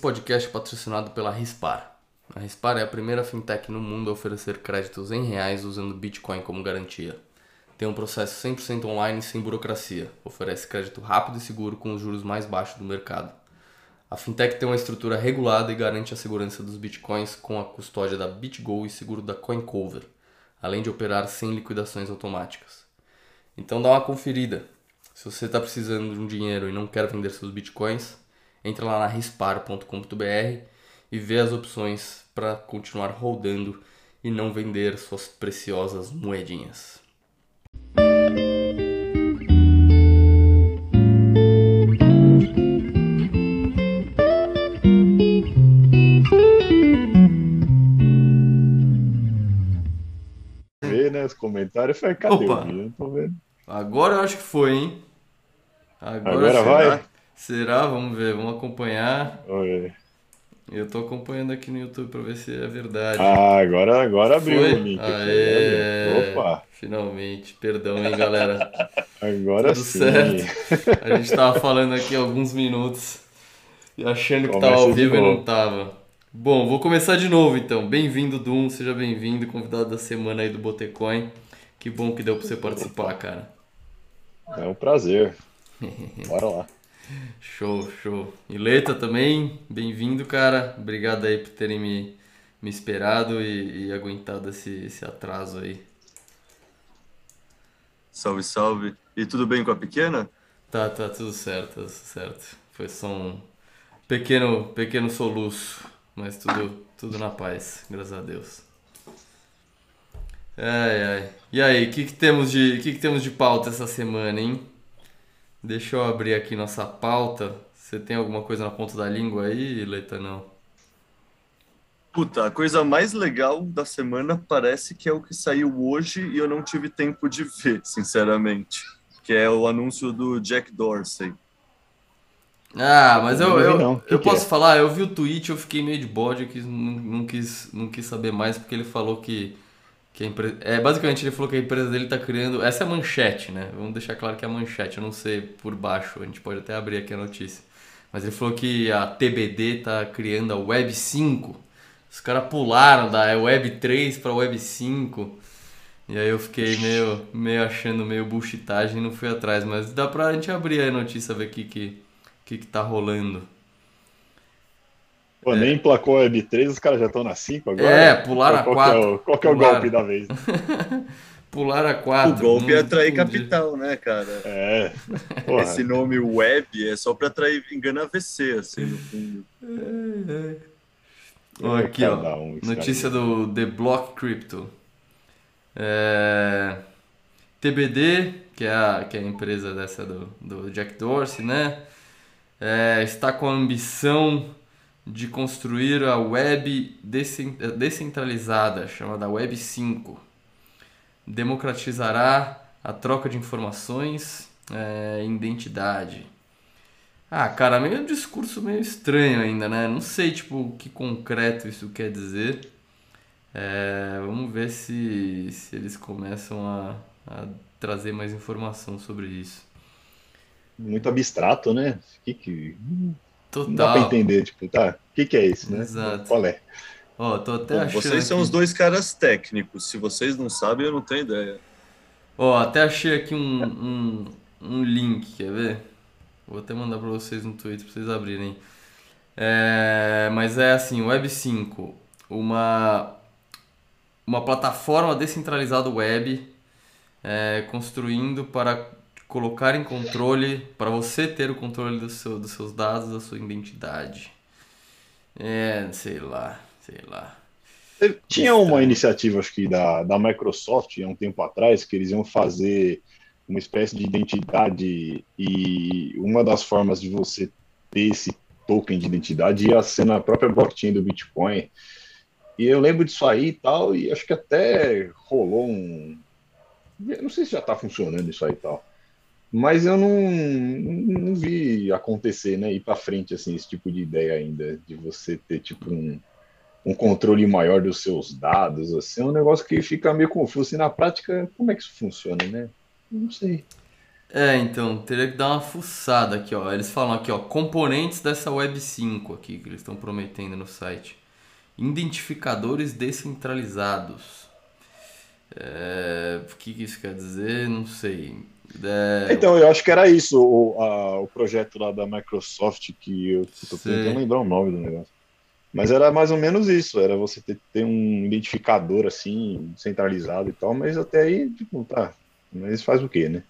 podcast é patrocinado pela Rispar. A Rispar é a primeira fintech no mundo a oferecer créditos em reais usando Bitcoin como garantia. Tem um processo 100% online sem burocracia. Oferece crédito rápido e seguro com os juros mais baixos do mercado. A fintech tem uma estrutura regulada e garante a segurança dos bitcoins com a custódia da BitGo e seguro da CoinCover, além de operar sem liquidações automáticas. Então dá uma conferida. Se você está precisando de um dinheiro e não quer vender seus bitcoins, entra lá na rispar.com.br e vê as opções para continuar rodando e não vender suas preciosas moedinhas. Vê, né, os comentários, foi cadê Opa. o vídeo? Agora eu acho que foi, hein? Agora, Agora vai? Será? Vamos ver, vamos acompanhar. Olha. Eu tô acompanhando aqui no YouTube para ver se é verdade. Ah, agora, agora abriu Foi? o link. Aê! Opa, Finalmente, perdão, hein, galera. agora Tudo sim. certo. A gente tava falando aqui alguns minutos e achando que tava Começa ao de vivo e não tava. Bom, vou começar de novo então. Bem-vindo, Dum, seja bem-vindo, convidado da semana aí do Botecoin. Que bom que deu pra você participar, cara. É um prazer. Bora lá. Show, show. E Leta também, bem-vindo, cara. Obrigado aí por terem me, me esperado e, e aguentado esse, esse atraso aí. Salve, salve. E tudo bem com a pequena? Tá, tá tudo certo, tudo certo. Foi só um pequeno, pequeno soluço, mas tudo, tudo na paz, graças a Deus. Ai, ai. E aí, o que que temos de, que que temos de pauta essa semana, hein? Deixa eu abrir aqui nossa pauta. Você tem alguma coisa na ponta da língua aí, Leita? Não. Puta, a coisa mais legal da semana parece que é o que saiu hoje e eu não tive tempo de ver, sinceramente. Que é o anúncio do Jack Dorsey. Ah, mas eu, eu, não. O que eu que é? posso falar, eu vi o tweet, eu fiquei meio de bode, eu quis, não, não quis, não quis saber mais, porque ele falou que, que a empresa. É, basicamente ele falou que a empresa dele tá criando. Essa é a manchete, né? Vamos deixar claro que é a manchete, eu não sei por baixo, a gente pode até abrir aqui a notícia. Mas ele falou que a TBD tá criando a Web 5. Os caras pularam da Web 3 pra Web 5. E aí eu fiquei meio, meio achando meio bullshitagem e não fui atrás. Mas dá pra gente abrir a notícia, ver o que, que, que, que tá rolando. Pô, nem emplacou a Web3, os caras já estão na 5 agora? É, pularam a qual, 4. Que é o, qual que é o golpe da vez? Pular a 4. o golpe é atrair entendi. capital, né, cara? É. Porra, Esse nome web é só pra atrair engana VC, assim, no fundo. Ó, aqui, ó. um, Notícia cara. do The Block Crypto. É, TBD, que é a, que é a empresa dessa do, do Jack Dorsey, né? É, está com a ambição de construir a web descentralizada, chamada Web 5. Democratizará a troca de informações é, identidade. Ah, cara, meio um discurso meio estranho ainda, né? Não sei, tipo, o que concreto isso quer dizer. É, vamos ver se, se eles começam a, a trazer mais informação sobre isso. Muito abstrato, né? Que que... Não dá pra Total. entender, tipo, tá, o que que é isso, né? Exato. Qual é? Ó, tô até Bom, achando vocês são aqui- os dois caras técnicos. Se vocês não sabem, eu não tenho ideia. Ó, até achei aqui um, um, um link, quer ver? Vou até mandar pra vocês no Twitter pra vocês abrirem. É, mas é assim, Web 5, uma, uma plataforma descentralizada web é, construindo para colocar em controle, para você ter o controle do seu, dos seus dados, da sua identidade. É, sei lá, sei lá. Tinha uma iniciativa, acho que da, da Microsoft, há um tempo atrás, que eles iam fazer uma espécie de identidade e uma das formas de você ter esse token de identidade ia ser na própria blockchain do Bitcoin. E eu lembro disso aí e tal, e acho que até rolou um. eu Não sei se já está funcionando isso aí e tal. Mas eu não, não vi acontecer, né? Ir para frente, assim, esse tipo de ideia ainda, de você ter, tipo, um, um controle maior dos seus dados, assim, é um negócio que fica meio confuso. E na prática, como é que isso funciona, né? Não sei. É, então, teria que dar uma fuçada aqui, ó. Eles falam aqui, ó, componentes dessa Web 5 aqui que eles estão prometendo no site. Identificadores descentralizados. É, o que isso quer dizer? Não sei. É... Então, eu acho que era isso, o, a, o projeto lá da Microsoft, que eu tô tentando lembrar o nome do negócio. Mas era mais ou menos isso, era você ter, ter um identificador assim, centralizado e tal, mas até aí, tipo, tá, mas faz o quê, né?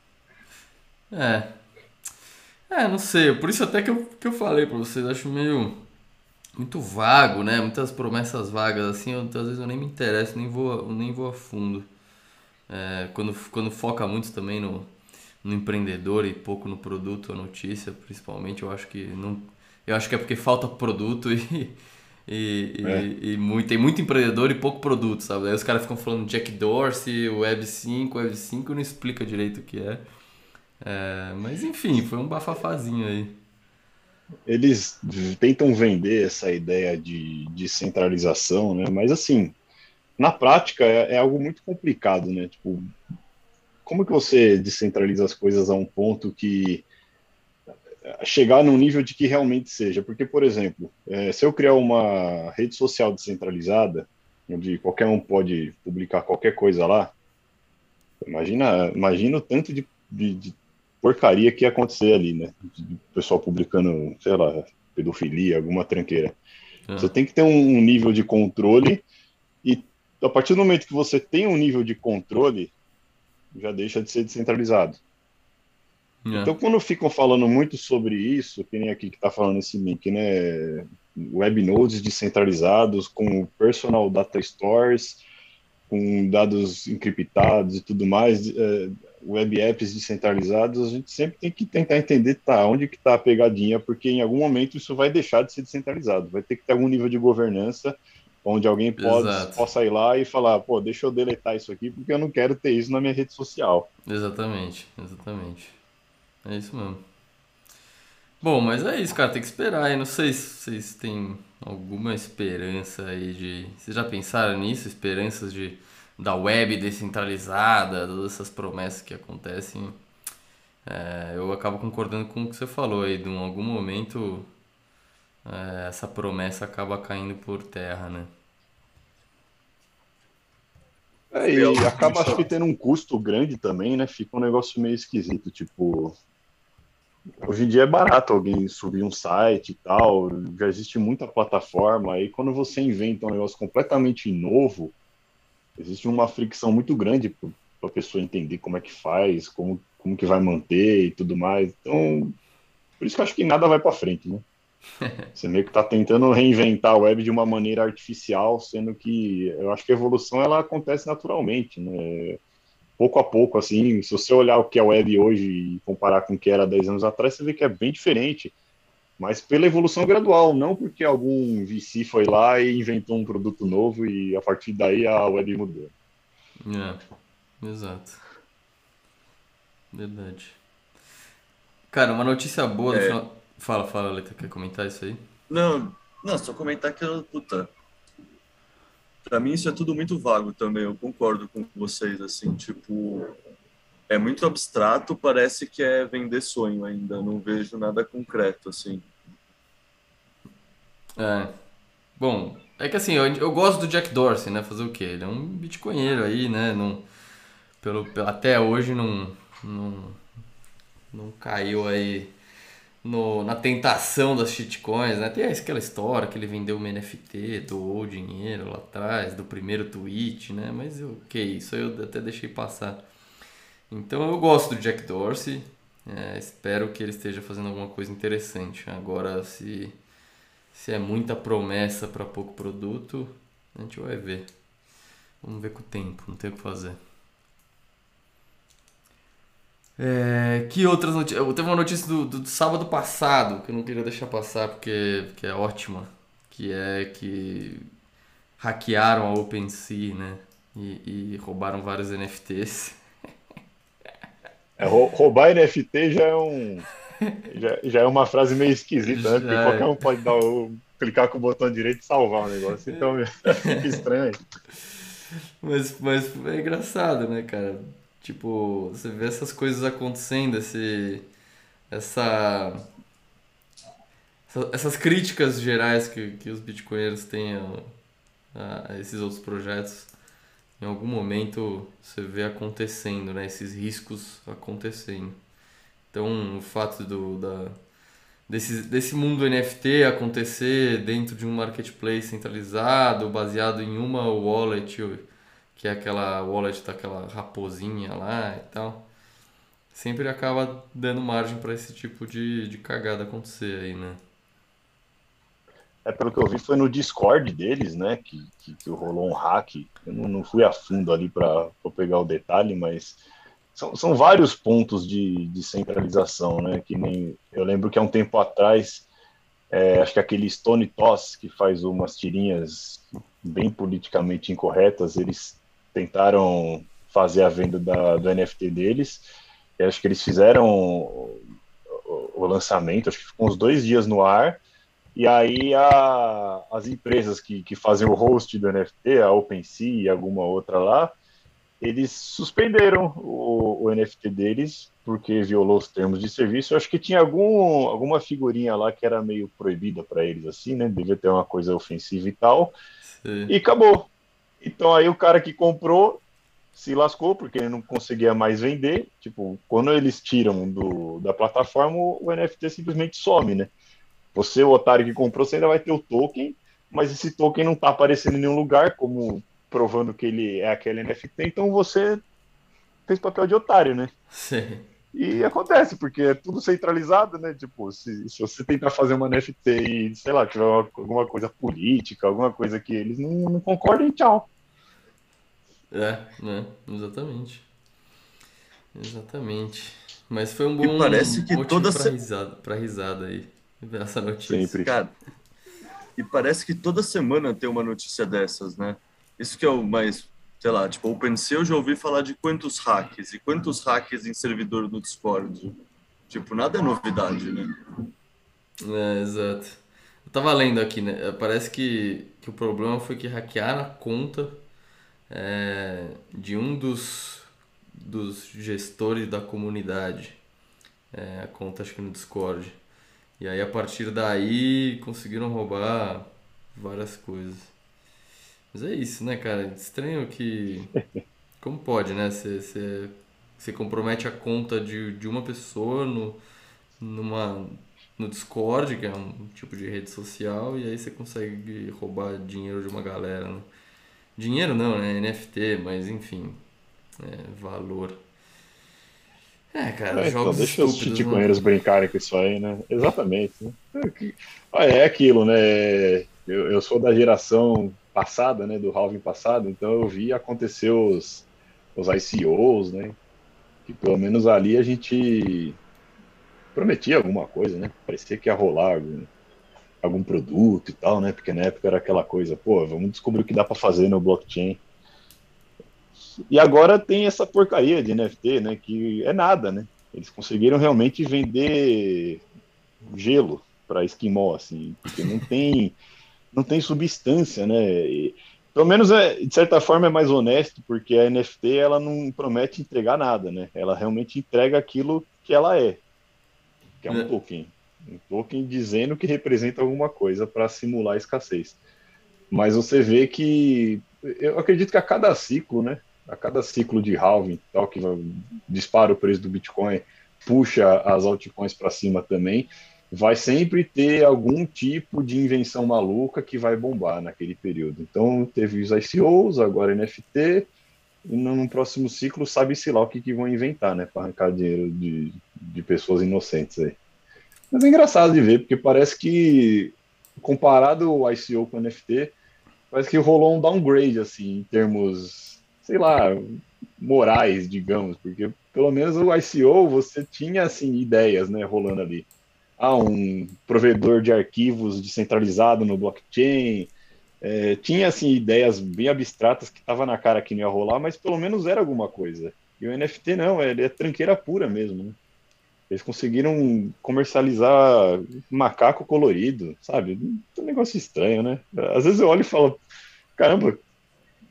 É. É, não sei, por isso até que eu, que eu falei pra vocês, acho meio muito vago, né? Muitas promessas vagas assim, eu, às vezes eu nem me interesso, nem vou, nem vou a fundo. É, quando, quando foca muito também no, no empreendedor e pouco no produto, a notícia, principalmente, eu acho que não. Eu acho que é porque falta produto e, e, é. e, e, muito, tem muito empreendedor e pouco produto, sabe? Aí os caras ficam falando Jack Dorsey, Web 5, Web 5 não explica direito o que é. é mas enfim, foi um bafafazinho aí. Eles tentam vender essa ideia de, de centralização, né? Mas assim, na prática é, é algo muito complicado, né? Tipo, como que você descentraliza as coisas a um ponto que chegar num nível de que realmente seja? Porque, por exemplo, é, se eu criar uma rede social descentralizada, onde qualquer um pode publicar qualquer coisa lá, imagina, imagina o tanto de, de, de porcaria que ia acontecer ali, né? O pessoal publicando, sei lá, pedofilia, alguma tranqueira. É. Você tem que ter um nível de controle e a partir do momento que você tem um nível de controle, já deixa de ser descentralizado. Yeah. É. Então, quando ficam falando muito sobre isso, que nem aqui que está falando esse link, né? Web nodes descentralizados com personal data stores, com dados encriptados e tudo mais, é, web apps descentralizados, a gente sempre tem que tentar entender tá, onde que está a pegadinha, porque em algum momento isso vai deixar de ser descentralizado, vai ter que ter algum nível de governança onde alguém pode, possa ir lá e falar, pô, deixa eu deletar isso aqui porque eu não quero ter isso na minha rede social. Exatamente, exatamente. É isso mesmo. Bom, mas é isso, cara, tem que esperar aí. Não sei se vocês têm alguma esperança aí de. Vocês já pensaram nisso? Esperanças de da web descentralizada, todas essas promessas que acontecem. É, eu acabo concordando com o que você falou aí, de em algum momento é, essa promessa acaba caindo por terra, né? É, e acaba acho que tendo um custo grande também, né? Fica um negócio meio esquisito, tipo. Hoje em dia é barato alguém subir um site e tal, já existe muita plataforma, aí quando você inventa um negócio completamente novo, existe uma fricção muito grande para a pessoa entender como é que faz, como, como que vai manter e tudo mais. Então, por isso que eu acho que nada vai para frente, né? Você meio que está tentando reinventar a web de uma maneira artificial, sendo que eu acho que a evolução ela acontece naturalmente, né? Pouco a pouco, assim, se você olhar o que é a web hoje e comparar com o que era 10 anos atrás, você vê que é bem diferente. Mas pela evolução gradual, não porque algum VC foi lá e inventou um produto novo e a partir daí a web mudou. É, exato. Verdade. Cara, uma notícia boa no é. final Fala, fala, Leta, quer comentar isso aí? Não, não, só comentar que, puta, pra mim isso é tudo muito vago também, eu concordo com vocês, assim, tipo, é muito abstrato, parece que é vender sonho ainda, não vejo nada concreto, assim. É, bom, é que assim, eu, eu gosto do Jack Dorsey, né, fazer o quê? Ele é um bitcoinheiro aí, né, não, pelo, até hoje não, não, não caiu aí no, na tentação das shitcoins, né? Tem aquela história que ele vendeu uma NFT, doou dinheiro lá atrás, do primeiro tweet, né? Mas o que isso eu até deixei passar. Então eu gosto do Jack Dorsey, é, espero que ele esteja fazendo alguma coisa interessante. Agora, se, se é muita promessa para pouco produto, a gente vai ver. Vamos ver com o tempo, não tem o que fazer. É, que outras notícias? Teve uma notícia do, do, do, sábado passado que eu não queria deixar passar porque, porque é ótima. Que é que hackearam a OpenSea, né? E, e roubaram vários NFTs. É, roubar NFT já é um. Já, já é uma frase meio esquisita, né? Porque é. qualquer um pode dar o, clicar com o botão direito e salvar o negócio. Então fica estranho. Mas, mas é engraçado, né, cara? Tipo, você vê essas coisas acontecendo, esse, essa, essas críticas gerais que, que os bitcoinheiros têm a, a esses outros projetos, em algum momento você vê acontecendo, né? Esses riscos acontecendo. Então, o fato do, da, desse, desse mundo NFT acontecer dentro de um marketplace centralizado, baseado em uma wallet, que é aquela wallet daquela raposinha lá e tal, sempre acaba dando margem para esse tipo de, de cagada acontecer aí, né? É, pelo que eu vi, foi no Discord deles, né, que, que, que rolou um hack. Eu não, não fui a fundo ali para pegar o detalhe, mas são, são vários pontos de, de centralização, né? Que nem eu lembro que há um tempo atrás, é, acho que aquele Stone Toss que faz umas tirinhas bem politicamente incorretas, eles tentaram fazer a venda da, do NFT deles. Eu acho que eles fizeram o, o, lançamento, acho que ficou uns dois dias no ar. E aí a, as empresas que, que fazem o host do NFT, a OpenSea e alguma outra lá, eles suspenderam o, o, NFT deles porque violou os termos de serviço. Eu acho que tinha algum, alguma figurinha lá que era meio proibida para eles, assim, né? Devia ter uma coisa ofensiva e tal. Sim. E acabou. Então aí o cara que comprou se lascou porque ele não conseguia mais vender. Tipo, quando eles tiram do, da plataforma, o NFT simplesmente some, né? Você, o otário que comprou, você ainda vai ter o token, mas esse token não está aparecendo em nenhum lugar, como provando que ele é aquele NFT, então você fez papel de otário, né? Sim. E acontece, porque é tudo centralizado, né? Tipo, se, se você tentar fazer uma NFT e, sei lá, tiver alguma coisa política, alguma coisa que eles não, não concordem, tchau. É, né? Exatamente. Exatamente. Mas foi um bom e parece que toda pra, risada, pra risada aí, essa notícia. Sempre. Cara, e parece que toda semana tem uma notícia dessas, né? Isso que é o mais, sei lá, tipo, OpenSea eu já ouvi falar de quantos hacks e quantos hacks em servidor do Discord. Tipo, nada é novidade, né? É, exato. Eu tava lendo aqui, né? Parece que, que o problema foi que hackearam a conta é, de um dos, dos gestores da comunidade. É, a conta acho que no Discord. E aí a partir daí conseguiram roubar várias coisas. Mas é isso, né, cara? Estranho que. Como pode, né? Você, compromete a conta de, de uma pessoa no, numa, no Discord, que é um tipo de rede social, e aí você consegue roubar dinheiro de uma galera. Né? Dinheiro não, né? NFT, mas enfim. É, valor. É, cara, é, jogos então, deixa os titiconheiros né? brincarem com isso aí, né? Exatamente. Né? É, é aquilo, né? Eu, eu sou da geração passada, né, do halving passado, então eu vi acontecer os, os ICOs, né, que pelo menos ali a gente prometia alguma coisa, né, parecia que ia rolar algum, algum produto e tal, né, porque na época era aquela coisa, pô, vamos descobrir o que dá para fazer no blockchain. E agora tem essa porcaria de NFT, né, que é nada, né, eles conseguiram realmente vender gelo para esquimó, assim, porque não tem não tem substância, né? E, pelo menos é, de certa forma é mais honesto, porque a NFT ela não promete entregar nada, né? Ela realmente entrega aquilo que ela é, que é um é. token, um token dizendo que representa alguma coisa para simular a escassez. Mas você vê que eu acredito que a cada ciclo, né? A cada ciclo de halving, tal que dispara o preço do Bitcoin, puxa as altcoins para cima também vai sempre ter algum tipo de invenção maluca que vai bombar naquele período. Então, teve os ICOs, agora NFT, e no próximo ciclo sabe-se lá o que, que vão inventar, né, para arrancar dinheiro de, de pessoas inocentes aí. Mas é engraçado de ver, porque parece que, comparado o ICO com o NFT, parece que rolou um downgrade, assim, em termos, sei lá, morais, digamos, porque pelo menos o ICO você tinha, assim, ideias, né, rolando ali ah, um provedor de arquivos descentralizado no blockchain. É, tinha assim ideias bem abstratas que estava na cara que não ia rolar, mas pelo menos era alguma coisa. E o NFT não, ele é tranqueira pura mesmo. Né? Eles conseguiram comercializar macaco colorido, sabe? Um negócio estranho, né? Às vezes eu olho e falo, caramba,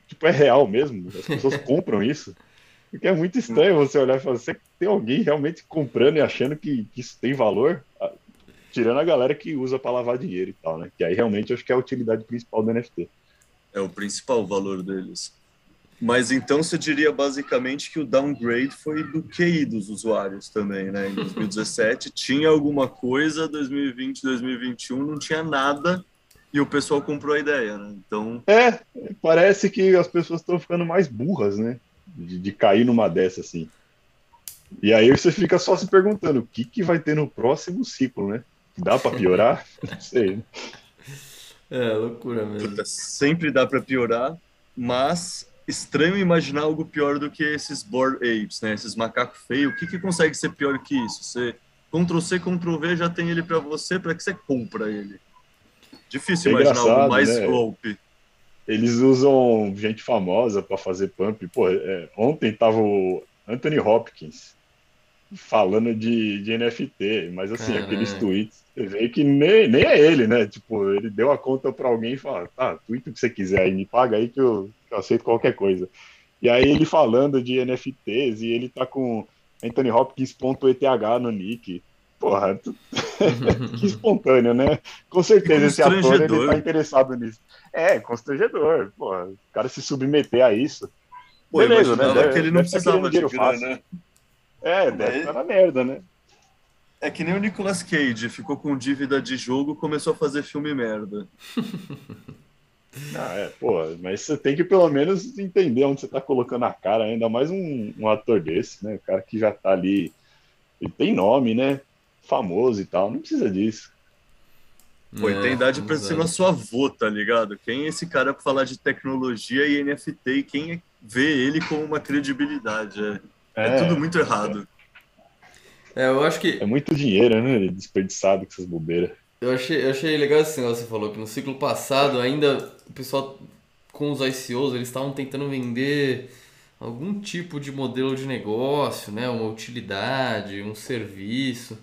tipo, é real mesmo, as pessoas compram isso. Porque é muito estranho você olhar e falar, você tem alguém realmente comprando e achando que, que isso tem valor? Ah, tirando a galera que usa para lavar dinheiro e tal, né? Que aí realmente eu acho que é a utilidade principal do NFT. É o principal valor deles. Mas então você diria basicamente que o downgrade foi do QI dos usuários também, né? Em 2017 tinha alguma coisa, 2020, 2021 não tinha nada e o pessoal comprou a ideia, né? Então. É, parece que as pessoas estão ficando mais burras, né? De, de, cair numa dessa assim. E aí você fica só se perguntando o que, que vai ter no próximo ciclo, né? Dá para piorar? não sei. É, loucura mesmo. Puta, sempre dá para piorar, mas estranho imaginar algo pior do que esses board apes, né? Esses macacos feios. O que, que consegue ser pior que isso? Você Ctrl C, Ctrl V já tem ele para você, para que você compra ele? Difícil é imaginar algo mais né? golpe. Eles usam gente famosa para fazer pump. Pô, é, ontem tava o Anthony Hopkins falando de, de NFT, mas assim, Caramba. aqueles tweets, você vê que nem, nem é ele, né? Tipo, ele deu a conta para alguém e falou, tá, tweet o que você quiser aí, me paga aí que eu, que eu aceito qualquer coisa. E aí ele falando de NFTs e ele tá com Anthony Hopkins.eth no nick. Porra, tu... que espontâneo, né? Com certeza esse ator ele tá interessado nisso. É, constrangedor. Porra, o cara se submeter a isso. Pô, Beleza, né? Deve, que ele não precisava de grana, né? É, deve estar na merda, né? É que nem o Nicolas Cage, ficou com dívida de jogo começou a fazer filme merda. Ah, é, pô, mas você tem que pelo menos entender onde você tá colocando a cara, ainda mais um, um ator desse, né? O cara que já tá ali, ele tem nome, né? Famoso e tal, não precisa disso. Pô, é, tem idade pra ser nosso avô, tá ligado? Quem é esse cara pra falar de tecnologia e NFT e quem vê ele como uma credibilidade? É, é, é tudo muito errado. É, eu acho que. É muito dinheiro, né? Desperdiçado com essas bobeiras. Eu achei, eu achei legal esse negócio que você falou, que no ciclo passado ainda o pessoal com os ICOs eles estavam tentando vender algum tipo de modelo de negócio, né? uma utilidade, um serviço.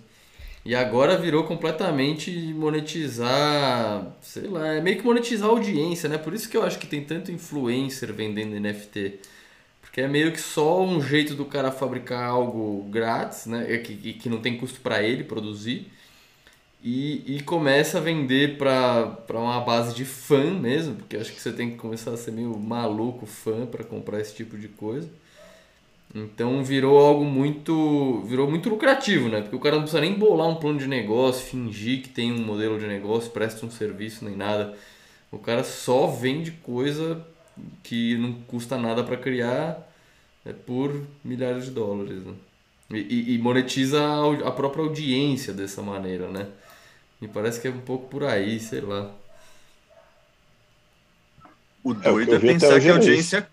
E agora virou completamente monetizar, sei lá, é meio que monetizar a audiência, né? Por isso que eu acho que tem tanto influencer vendendo NFT. Porque é meio que só um jeito do cara fabricar algo grátis, né? Que, que não tem custo para ele produzir e, e começa a vender para uma base de fã mesmo, porque acho que você tem que começar a ser meio maluco fã para comprar esse tipo de coisa. Então virou algo muito virou muito lucrativo, né? Porque o cara não precisa nem bolar um plano de negócio, fingir que tem um modelo de negócio, presta um serviço nem nada. O cara só vende coisa que não custa nada para criar é, por milhares de dólares. Né? E, e, monetiza a, própria audiência dessa maneira, né? Me parece que é um pouco por aí, sei lá. O é, doido é, é pensar que a audiência.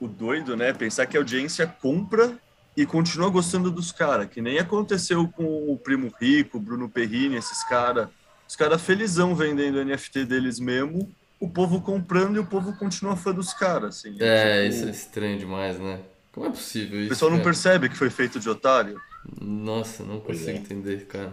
O doido, né? Pensar que a audiência compra e continua gostando dos caras, que nem aconteceu com o Primo Rico, Bruno Perrini, esses caras. Os caras felizão vendendo NFT deles mesmo, o povo comprando e o povo continua fã dos caras. Assim, é, tipo... isso é estranho demais, né? Como é possível isso? O pessoal não cara? percebe que foi feito de otário? Nossa, não consigo é. entender, cara.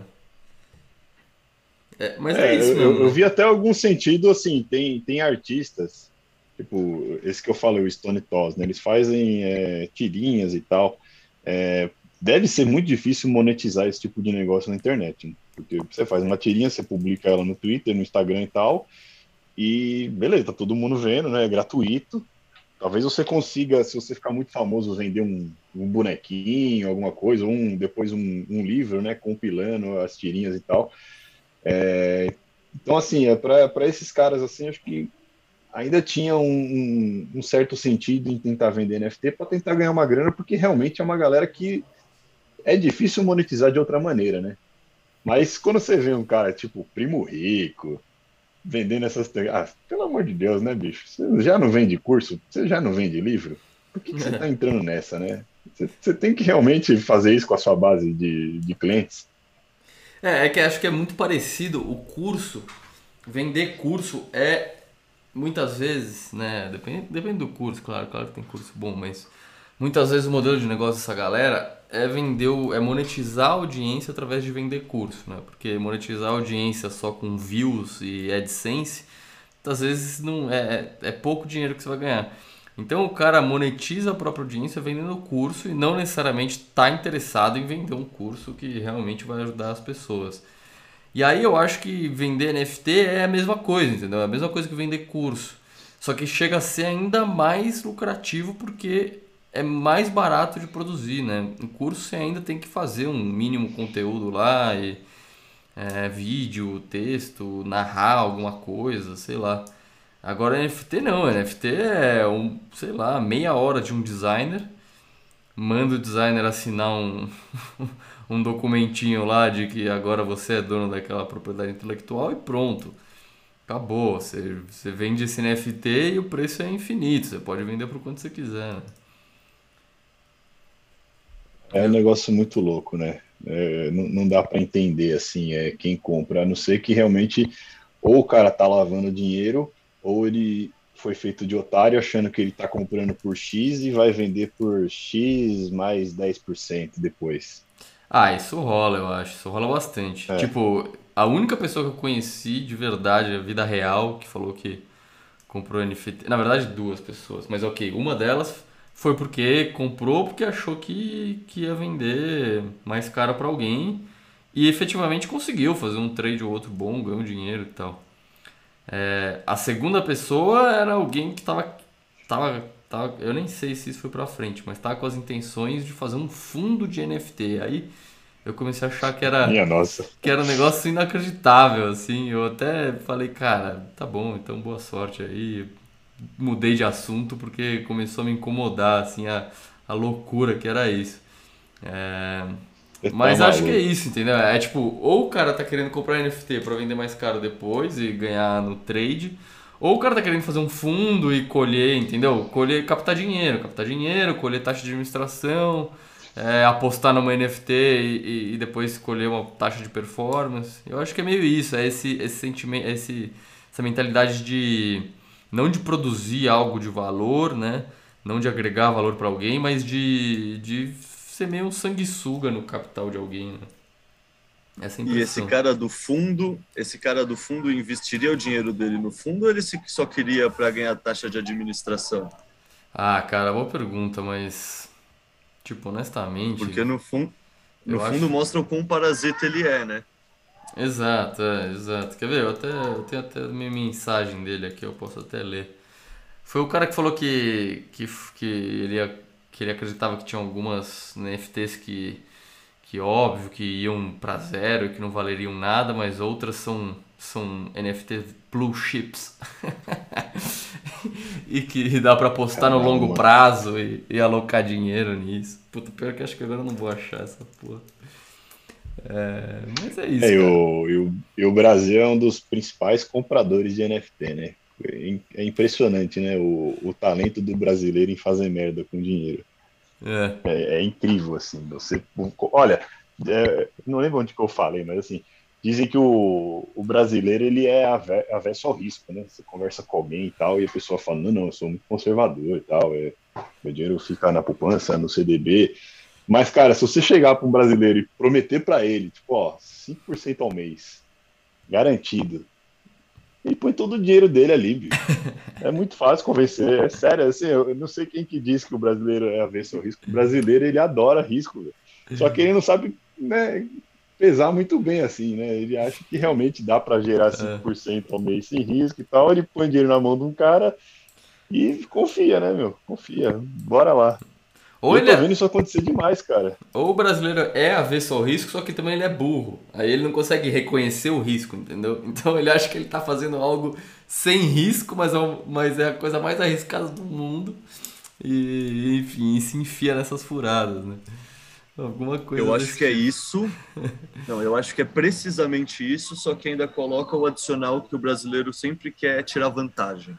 É, mas é, é isso eu, eu, vi até algum sentido, assim, tem, tem artistas, tipo, esse que eu falei, o Stone Toss, né? Eles fazem é, tirinhas e tal. É, deve ser muito difícil monetizar esse tipo de negócio na internet, né? Porque você faz uma tirinha, você publica ela no Twitter, no Instagram e tal, e beleza, tá todo mundo vendo, né? É gratuito. Talvez você consiga, se você ficar muito famoso, vender um, um bonequinho, alguma coisa, um depois um, um livro, né? Compilando as tirinhas e tal. É, então, assim, é para esses caras, assim, acho que ainda tinha um, um, um certo sentido em tentar vender NFT para tentar ganhar uma grana, porque realmente é uma galera que é difícil monetizar de outra maneira, né? Mas quando você vê um cara tipo Primo Rico vendendo essas. Ah, pelo amor de Deus, né, bicho? Você já não vende curso? Você já não vende livro? Por que, que você está entrando nessa, né? Você, você, tem que realmente fazer isso com a sua base de, de clientes. É, é que acho que é muito parecido o curso. Vender curso é muitas vezes, né? Depende, depende do curso, claro, claro que tem curso bom, mas muitas vezes o modelo de negócio dessa galera é vender, é monetizar a audiência através de vender curso, né? Porque monetizar a audiência só com views e AdSense, muitas vezes não é, é, é pouco dinheiro que você vai ganhar. Então o cara monetiza a própria audiência vendendo curso e não necessariamente está interessado em vender um curso que realmente vai ajudar as pessoas. E aí eu acho que vender NFT é a mesma coisa, entendeu? É a mesma coisa que vender curso. Só que chega a ser ainda mais lucrativo porque é mais barato de produzir, né? Em curso você ainda tem que fazer um mínimo conteúdo lá, e, é, vídeo, texto, narrar alguma coisa, sei lá. Agora NFT não, NFT é um, sei lá, meia hora de um designer, manda o designer assinar um, um documentinho lá de que agora você é dono daquela propriedade intelectual e pronto. Acabou. Você, você vende esse NFT e o preço é infinito. Você pode vender por quanto você quiser. Né? É um negócio muito louco, né? É, não, não dá para entender assim, é quem compra, a não ser que realmente ou o cara tá lavando dinheiro ou ele foi feito de otário achando que ele tá comprando por X e vai vender por X mais 10% depois. Ah, isso rola, eu acho. Isso rola bastante. É. Tipo, a única pessoa que eu conheci de verdade, a vida real, que falou que comprou NFT. Na verdade, duas pessoas. Mas ok, uma delas foi porque comprou porque achou que, que ia vender mais caro para alguém e efetivamente conseguiu fazer um trade ou outro bom, ganhou dinheiro e tal. É, a segunda pessoa era alguém que estava tava, tava, eu nem sei se isso foi para frente, mas estava com as intenções de fazer um fundo de NFT. Aí eu comecei a achar que era Minha nossa. que era um negócio inacreditável assim. Eu até falei, cara, tá bom, então boa sorte aí mudei de assunto porque começou a me incomodar, assim, a, a loucura que era isso. É... Mas acho que é isso, entendeu? É tipo, ou o cara tá querendo comprar NFT para vender mais caro depois e ganhar no trade, ou o cara tá querendo fazer um fundo e colher, entendeu? Colher, captar dinheiro, captar dinheiro, colher taxa de administração, é, apostar numa NFT e, e, depois escolher uma taxa de performance. Eu acho que é meio isso, é esse, esse sentimento, esse, essa mentalidade de não de produzir algo de valor, né? Não de agregar valor para alguém, mas de, de ser meio um sanguessuga no capital de alguém, né? Essa e esse cara do fundo, esse cara do fundo investiria o dinheiro dele no fundo ou ele só queria para ganhar taxa de administração? Ah, cara, boa pergunta, mas tipo, honestamente, porque no fundo, no fundo acho... mostra o quão parasita ele é, né? Exato, é, exato. Quer ver? Eu, até, eu tenho até a minha mensagem dele aqui, eu posso até ler. Foi o cara que falou que, que, que, ele, que ele acreditava que tinha algumas NFTs que, que óbvio que iam para zero e que não valeriam nada, mas outras são, são NFTs blue chips. e que dá para apostar no longo prazo e, e alocar dinheiro nisso. Puta, pior que acho que agora eu não vou achar essa porra. É, mas é isso. É, o, e, o, e o Brasil é um dos principais compradores de NFT, né? É, é impressionante, né? O, o talento do brasileiro em fazer merda com dinheiro. É, é, é incrível, assim. Você, olha, é, não lembro onde que eu falei, mas assim, dizem que o, o brasileiro ele é avesso ao risco, né? Você conversa com alguém e tal, e a pessoa fala: não, não, eu sou muito conservador e tal, é, meu dinheiro fica na poupança, no CDB. Mas, cara, se você chegar para um brasileiro e prometer para ele, tipo, ó, 5% ao mês, garantido, ele põe todo o dinheiro dele ali, bicho. É muito fácil convencer. É sério, assim, eu não sei quem que diz que o brasileiro é avesso ao risco. O brasileiro, ele adora risco, Só que ele não sabe, né, pesar muito bem, assim, né? Ele acha que realmente dá para gerar 5% ao mês sem risco e tal. Ele põe dinheiro na mão de um cara e confia, né, meu? Confia. Bora lá. Ou eu ele tô vendo isso acontecer demais, cara. Ou o brasileiro é avesso ao risco, só que também ele é burro. Aí ele não consegue reconhecer o risco, entendeu? Então ele acha que ele tá fazendo algo sem risco, mas é, mas é a coisa mais arriscada do mundo. E, enfim, se enfia nessas furadas, né? Alguma coisa. Eu acho que é tipo. isso. Não, eu acho que é precisamente isso, só que ainda coloca o adicional que o brasileiro sempre quer tirar vantagem.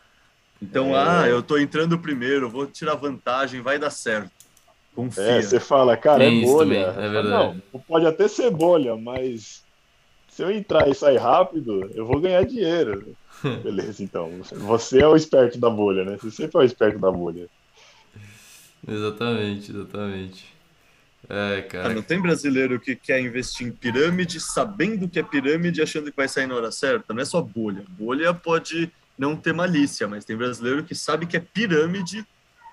Então, é... ah, eu tô entrando primeiro, vou tirar vantagem, vai dar certo. Confia. É, você fala, cara, é bolha. É verdade. Não, pode até ser bolha, mas se eu entrar e sair rápido, eu vou ganhar dinheiro. Beleza, então. Você é o esperto da bolha, né? Você sempre é o esperto da bolha. Exatamente, exatamente. É, cara. não tem brasileiro que quer investir em pirâmide sabendo que é pirâmide achando que vai sair na hora certa? Não é só bolha. Bolha pode não ter malícia, mas tem brasileiro que sabe que é pirâmide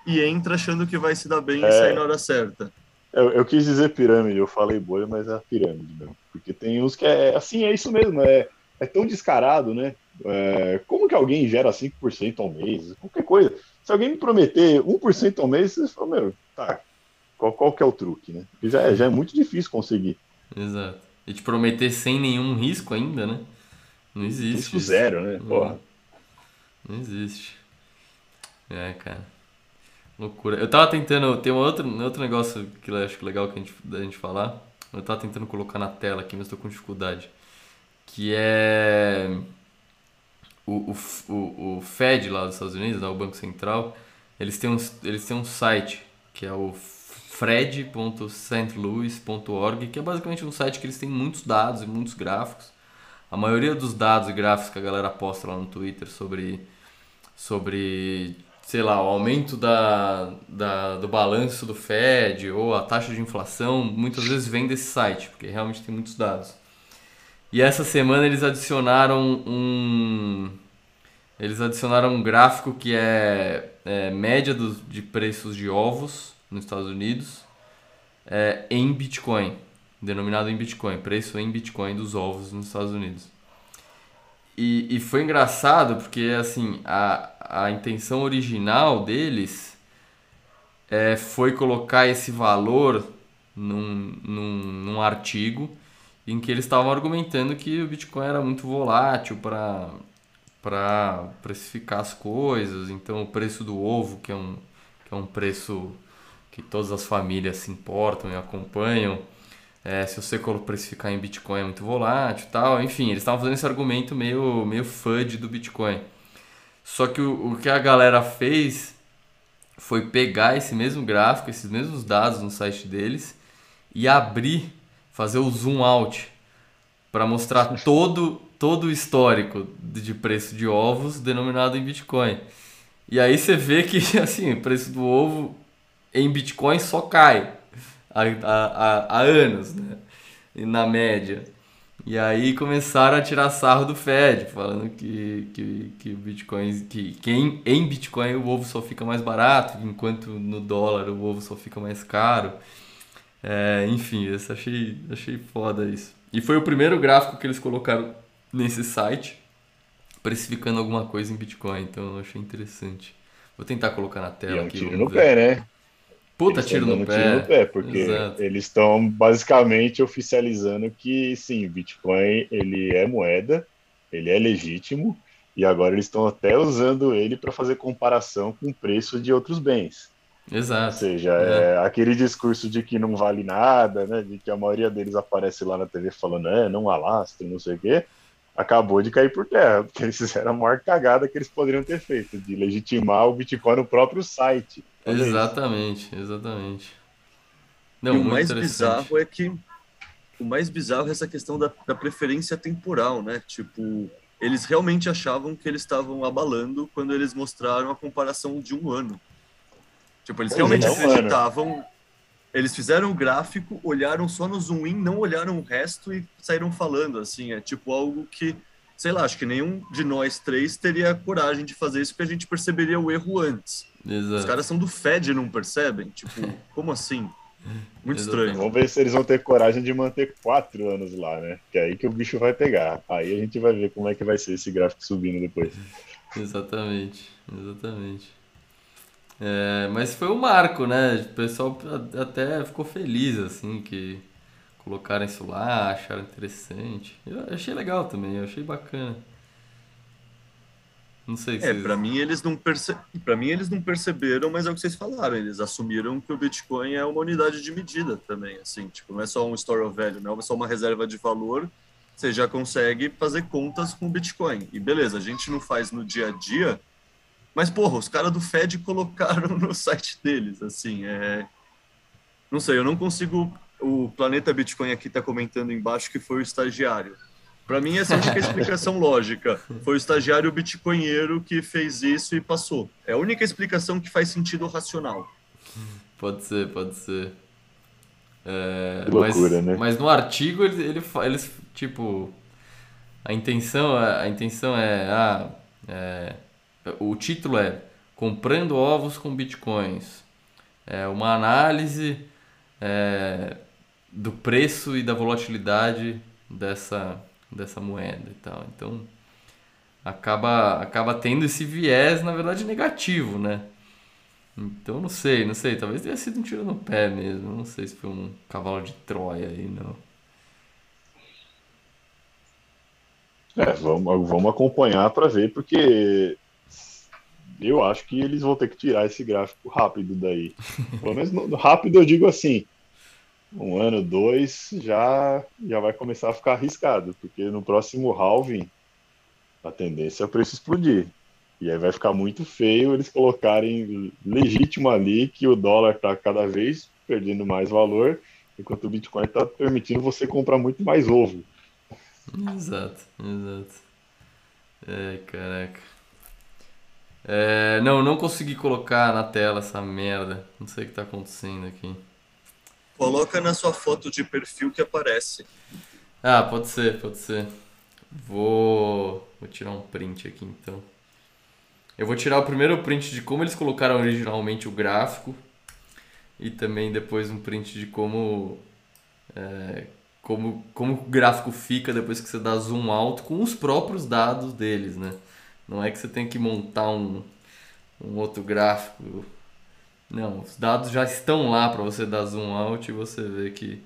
e entra achando que vai se dar bem é... e sair na hora certa. Eu, eu, quis dizer pirâmide, eu falei bolha, mas é pirâmide mesmo. Porque tem uns que é assim, é isso mesmo, é, é tão descarado, né? É, como que alguém gera 5% ao mês? Qualquer coisa. Se alguém me prometer 1% ao mês, você fala, meu, tá, qual, qual que é o truque, né? Porque já é, já é muito difícil conseguir. Exato. E te prometer sem nenhum risco ainda, né? Não existe. Risco zero, né? Porra. Não existe. É, cara. Loucura. Eu tava tentando. Tem um outro, outro negócio que eu acho legal que a gente, da gente falar. Eu tava tentando colocar na tela aqui, mas tô com dificuldade. Que é. O, o, o, o Fed lá dos Estados Unidos, né, o Banco Central, eles têm, um, eles têm um site que é o fred.stlouis.org, que é basicamente um site que eles têm muitos dados e muitos gráficos. A maioria dos dados e gráficos que a galera posta lá no Twitter sobre, sobre sei lá, o aumento da, da, do balanço do Fed ou a taxa de inflação, muitas vezes vem desse site, porque realmente tem muitos dados. E essa semana eles adicionaram um eles adicionaram um gráfico que é, é média do, de preços de ovos nos Estados Unidos é, em Bitcoin, denominado em Bitcoin, preço em Bitcoin dos ovos nos Estados Unidos. E, e foi engraçado porque assim a, a intenção original deles é, foi colocar esse valor num, num, num artigo em que eles estavam argumentando que o Bitcoin era muito volátil para para precificar as coisas, então o preço do ovo, que é um, que é um preço que todas as famílias se importam e acompanham, é, se você precificar em Bitcoin é muito volátil tal, enfim, eles estavam fazendo esse argumento meio, meio FUD do Bitcoin. Só que o, o que a galera fez foi pegar esse mesmo gráfico, esses mesmos dados no site deles e abrir, fazer o zoom out para mostrar todo, todo o histórico de preço de ovos denominado em Bitcoin. E aí você vê que assim, o preço do ovo em Bitcoin só cai há, há, há anos, né? na média. E aí começaram a tirar sarro do Fed, falando que, que, que o Bitcoin, que, que em, em Bitcoin o ovo só fica mais barato, enquanto no dólar o ovo só fica mais caro. É, enfim, eu achei, achei foda isso. E foi o primeiro gráfico que eles colocaram nesse site, precificando alguma coisa em Bitcoin, então eu achei interessante. Vou tentar colocar na tela e é um aqui. Tiro no pé, né? Puta, tiro no, pé. tiro no pé. Porque Exato. eles estão basicamente oficializando que sim, Bitcoin ele é moeda, ele é legítimo, e agora eles estão até usando ele para fazer comparação com o preço de outros bens. Exato. Ou seja, é. é. aquele discurso de que não vale nada, né? De que a maioria deles aparece lá na TV falando, é, não alastre, não sei o quê acabou de cair por terra, porque eles fizeram a maior cagada que eles poderiam ter feito, de legitimar o Bitcoin no próprio site. exatamente, isso. exatamente. Não, e o mais bizarro é que o mais bizarro é essa questão da, da preferência temporal, né? Tipo, eles realmente achavam que eles estavam abalando quando eles mostraram a comparação de um ano. Tipo, eles realmente é, acreditavam eles fizeram o gráfico, olharam só no zoom in, não olharam o resto e saíram falando, assim, é tipo algo que, sei lá, acho que nenhum de nós três teria coragem de fazer isso porque a gente perceberia o erro antes. Exato. Os caras são do Fed e não percebem? Tipo, como assim? Muito estranho. Vamos ver se eles vão ter coragem de manter quatro anos lá, né? Que é aí que o bicho vai pegar. Aí a gente vai ver como é que vai ser esse gráfico subindo depois. Exatamente, exatamente. É, mas foi um marco, né? O pessoal até ficou feliz, assim, que colocaram isso lá, acharam interessante. Eu achei legal também, eu achei bacana. Não sei se. É, para mim eles não perce... para mim eles não perceberam, mas é o que vocês falaram. Eles assumiram que o Bitcoin é uma unidade de medida também, assim, tipo, não é só um store of value, não é só uma reserva de valor. Você já consegue fazer contas com Bitcoin. E beleza, a gente não faz no dia a dia, mas, porra, os caras do Fed colocaram no site deles, assim, é... Não sei, eu não consigo... O Planeta Bitcoin aqui está comentando embaixo que foi o estagiário. Para mim, essa é a única explicação lógica. Foi o estagiário bitcoinheiro que fez isso e passou. É a única explicação que faz sentido racional. Pode ser, pode ser. É, loucura, mas, né? Mas no artigo eles, ele, eles tipo, a intenção, a intenção é, ah, é, o título é comprando ovos com bitcoins. É uma análise é, do preço e da volatilidade dessa, dessa moeda e tal. Então acaba, acaba tendo esse viés, na verdade, negativo, né? Então não sei, não sei, talvez tenha sido um tiro no pé mesmo. Não sei se foi um cavalo de Troia aí, não. É, vamos, vamos acompanhar para ver, porque eu acho que eles vão ter que tirar esse gráfico rápido daí. Pelo menos no, rápido eu digo assim, um ano, dois, já, já vai começar a ficar arriscado, porque no próximo halving a tendência é o preço explodir. E aí vai ficar muito feio eles colocarem legítimo ali que o dólar está cada vez perdendo mais valor, enquanto o Bitcoin está permitindo você comprar muito mais ovo. Exato, exato. É, caraca. É, não, não consegui colocar na tela essa merda. Não sei o que está acontecendo aqui. Coloca na sua foto de perfil que aparece. Ah, pode ser, pode ser. Vou, vou tirar um print aqui então. Eu vou tirar o primeiro print de como eles colocaram originalmente o gráfico e também depois um print de como é, como, como o gráfico fica depois que você dá zoom alto com os próprios dados deles, né? Não é que você tem que montar um, um outro gráfico. Não, os dados já estão lá para você dar zoom out e você ver que,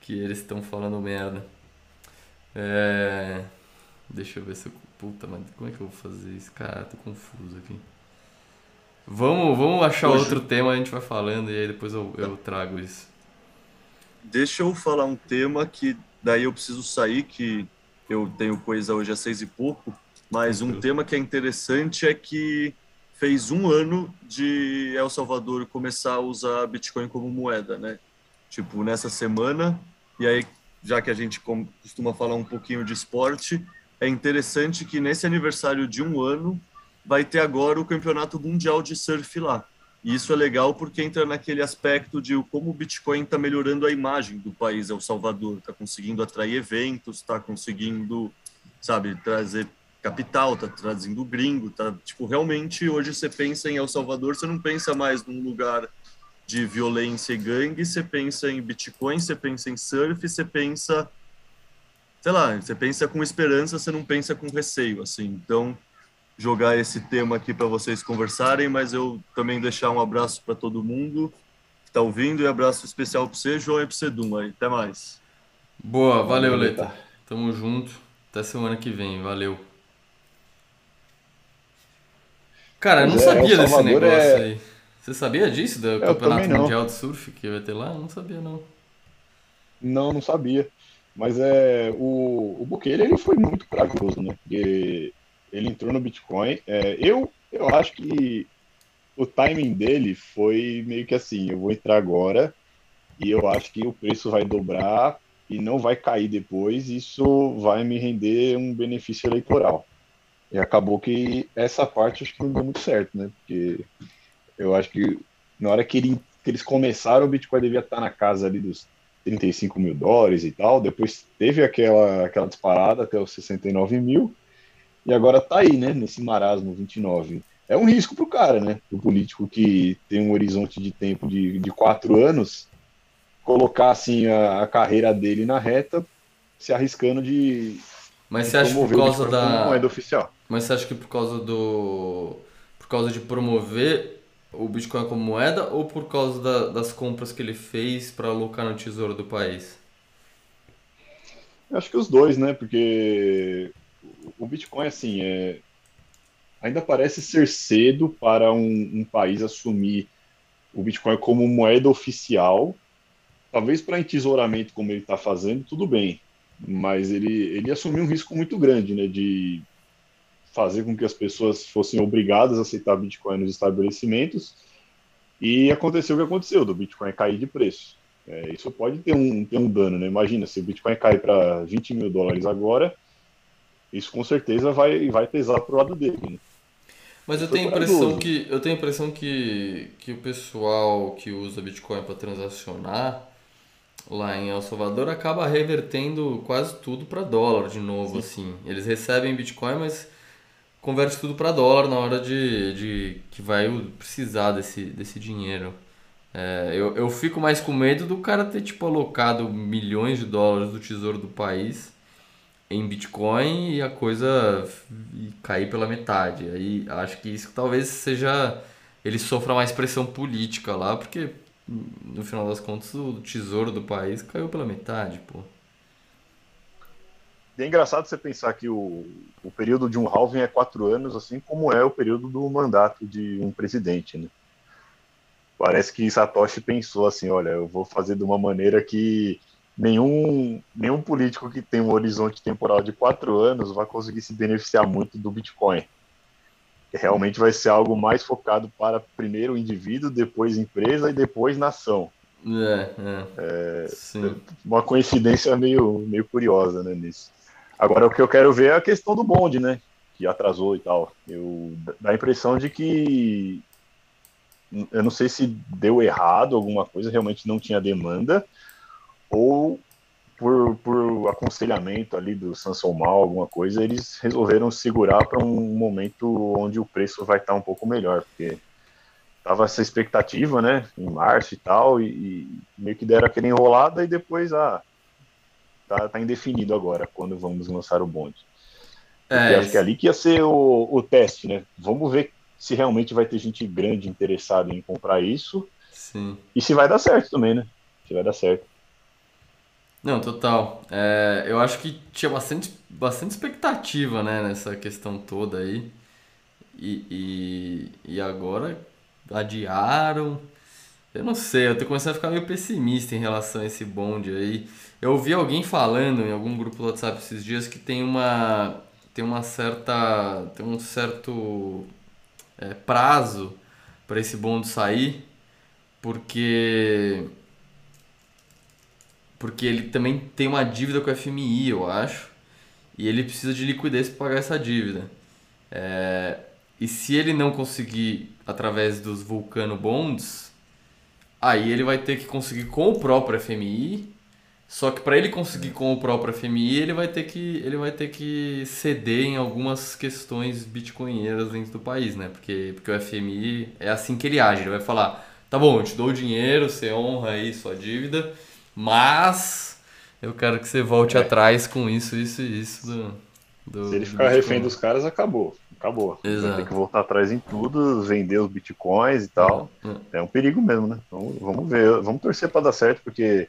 que eles estão falando merda. É... Deixa eu ver se eu. Puta, mas como é que eu vou fazer isso? Cara, tô confuso aqui. Vamos, vamos achar Hoje... outro tema, a gente vai falando e aí depois eu, eu trago isso. Deixa eu falar um tema que daí eu preciso sair, que eu tenho coisa hoje às seis e pouco, mas um tema que é interessante é que fez um ano de El Salvador começar a usar Bitcoin como moeda, né? Tipo, nessa semana, e aí, já que a gente costuma falar um pouquinho de esporte, é interessante que nesse aniversário de um ano vai ter agora o campeonato mundial de surf lá. E isso é legal porque entra naquele aspecto de como o Bitcoin está melhorando a imagem do país El Salvador, está conseguindo atrair eventos, está conseguindo, sabe, trazer capital, está trazendo gringo, tá, tipo, realmente hoje você pensa em El Salvador, você não pensa mais num lugar de violência e gangue, você pensa em Bitcoin, você pensa em surf, você pensa sei lá, você pensa com esperança, você não pensa com receio, assim. Então, jogar esse tema aqui para vocês conversarem, mas eu também deixar um abraço para todo mundo que está ouvindo e abraço especial para você, João e para você, Dum. Aí. Até mais. Boa, valeu, Leta. Tamo junto. Até semana que vem, valeu. Cara, eu não é, sabia desse negócio é... aí. Você sabia disso, do eu Campeonato Mundial de Surf que vai ter lá? Eu não sabia, não. Não, não sabia. Mas é, o, o Bukele ele foi muito corajoso, né? Porque ele entrou no Bitcoin. É, eu, eu acho que o timing dele foi meio que assim: eu vou entrar agora e eu acho que o preço vai dobrar e não vai cair depois. Isso vai me render um benefício eleitoral. E acabou que essa parte acho que não deu muito certo, né? Porque eu acho que na hora que, ele, que eles começaram, o Bitcoin devia estar na casa ali dos 35 mil dólares e tal. Depois teve aquela, aquela disparada até os 69 mil. E agora tá aí, né? Nesse marasmo 29. É um risco pro cara, né? O político que tem um horizonte de tempo de, de quatro anos, colocar assim a, a carreira dele na reta, se arriscando de. Mas você acha que por causa da. Moeda oficial. Mas você acha que por causa do. Por causa de promover o Bitcoin como moeda ou por causa da, das compras que ele fez para alocar no tesouro do país? Eu acho que os dois, né? Porque o Bitcoin, assim, é... ainda parece ser cedo para um, um país assumir o Bitcoin como moeda oficial. Talvez para entesouramento, como ele está fazendo, tudo bem. Mas ele, ele assumiu um risco muito grande, né? De fazer com que as pessoas fossem obrigadas a aceitar Bitcoin nos estabelecimentos. E aconteceu o que aconteceu, do Bitcoin cair de preço. É, isso pode ter um, ter um dano, né? Imagina, se o Bitcoin cai para 20 mil dólares agora, isso com certeza vai, vai pesar para o lado dele. Né? Mas eu tenho, impressão que, eu tenho a impressão que, que o pessoal que usa Bitcoin para transacionar lá em El Salvador acaba revertendo quase tudo para dólar de novo, Sim. assim. Eles recebem Bitcoin, mas converte tudo para dólar na hora de, de que vai precisar desse, desse dinheiro. É, eu, eu fico mais com medo do cara ter tipo alocado milhões de dólares do tesouro do país em Bitcoin e a coisa cair pela metade. Aí acho que isso talvez seja ele sofra mais pressão política lá, porque no final das contas o tesouro do país caiu pela metade, pô. É engraçado você pensar que o, o período de um halving é quatro anos, assim como é o período do mandato de um presidente, né? Parece que Satoshi pensou assim, olha, eu vou fazer de uma maneira que nenhum, nenhum político que tem um horizonte temporal de quatro anos vai conseguir se beneficiar muito do Bitcoin. Realmente vai ser algo mais focado para primeiro o indivíduo, depois empresa e depois nação. É, é. é uma coincidência meio, meio curiosa né, nisso. Agora, o que eu quero ver é a questão do bonde, né? Que atrasou e tal. Eu, dá a impressão de que eu não sei se deu errado alguma coisa, realmente não tinha demanda, ou por, por aconselhamento ali do Samson Mal, alguma coisa, eles resolveram segurar para um momento onde o preço vai estar um pouco melhor, porque tava essa expectativa, né, em março e tal, e, e meio que deram aquela enrolada e depois, ah, tá, tá indefinido agora, quando vamos lançar o bonde. É, acho que é ali que ia ser o, o teste, né? Vamos ver se realmente vai ter gente grande interessada em comprar isso. Sim. E se vai dar certo também, né? Se vai dar certo. Não, total. É, eu acho que tinha bastante, bastante expectativa né, nessa questão toda aí. E, e, e agora adiaram. Eu não sei, eu tô começando a ficar meio pessimista em relação a esse bonde aí. Eu ouvi alguém falando em algum grupo do WhatsApp esses dias que tem uma tem uma certa tem um certo é, prazo para esse bonde sair, porque porque ele também tem uma dívida com a FMI, eu acho, e ele precisa de liquidez para pagar essa dívida. É, e se ele não conseguir através dos Vulcano Bonds, aí ele vai ter que conseguir com o próprio FMI só que para ele conseguir com o próprio FMI, ele vai ter que ele vai ter que ceder em algumas questões bitcoinheiras dentro do país, né? Porque porque o FMI é assim que ele age, ele vai falar: "Tá bom, eu te dou o dinheiro, você honra aí sua dívida, mas eu quero que você volte é. atrás com isso, isso e isso do, do Se ele ficar refém dos caras, acabou. Acabou. Exato. Vai ter que voltar atrás em tudo, vender os bitcoins e tal. É, é um perigo mesmo, né? Vamos, vamos ver, vamos torcer para dar certo, porque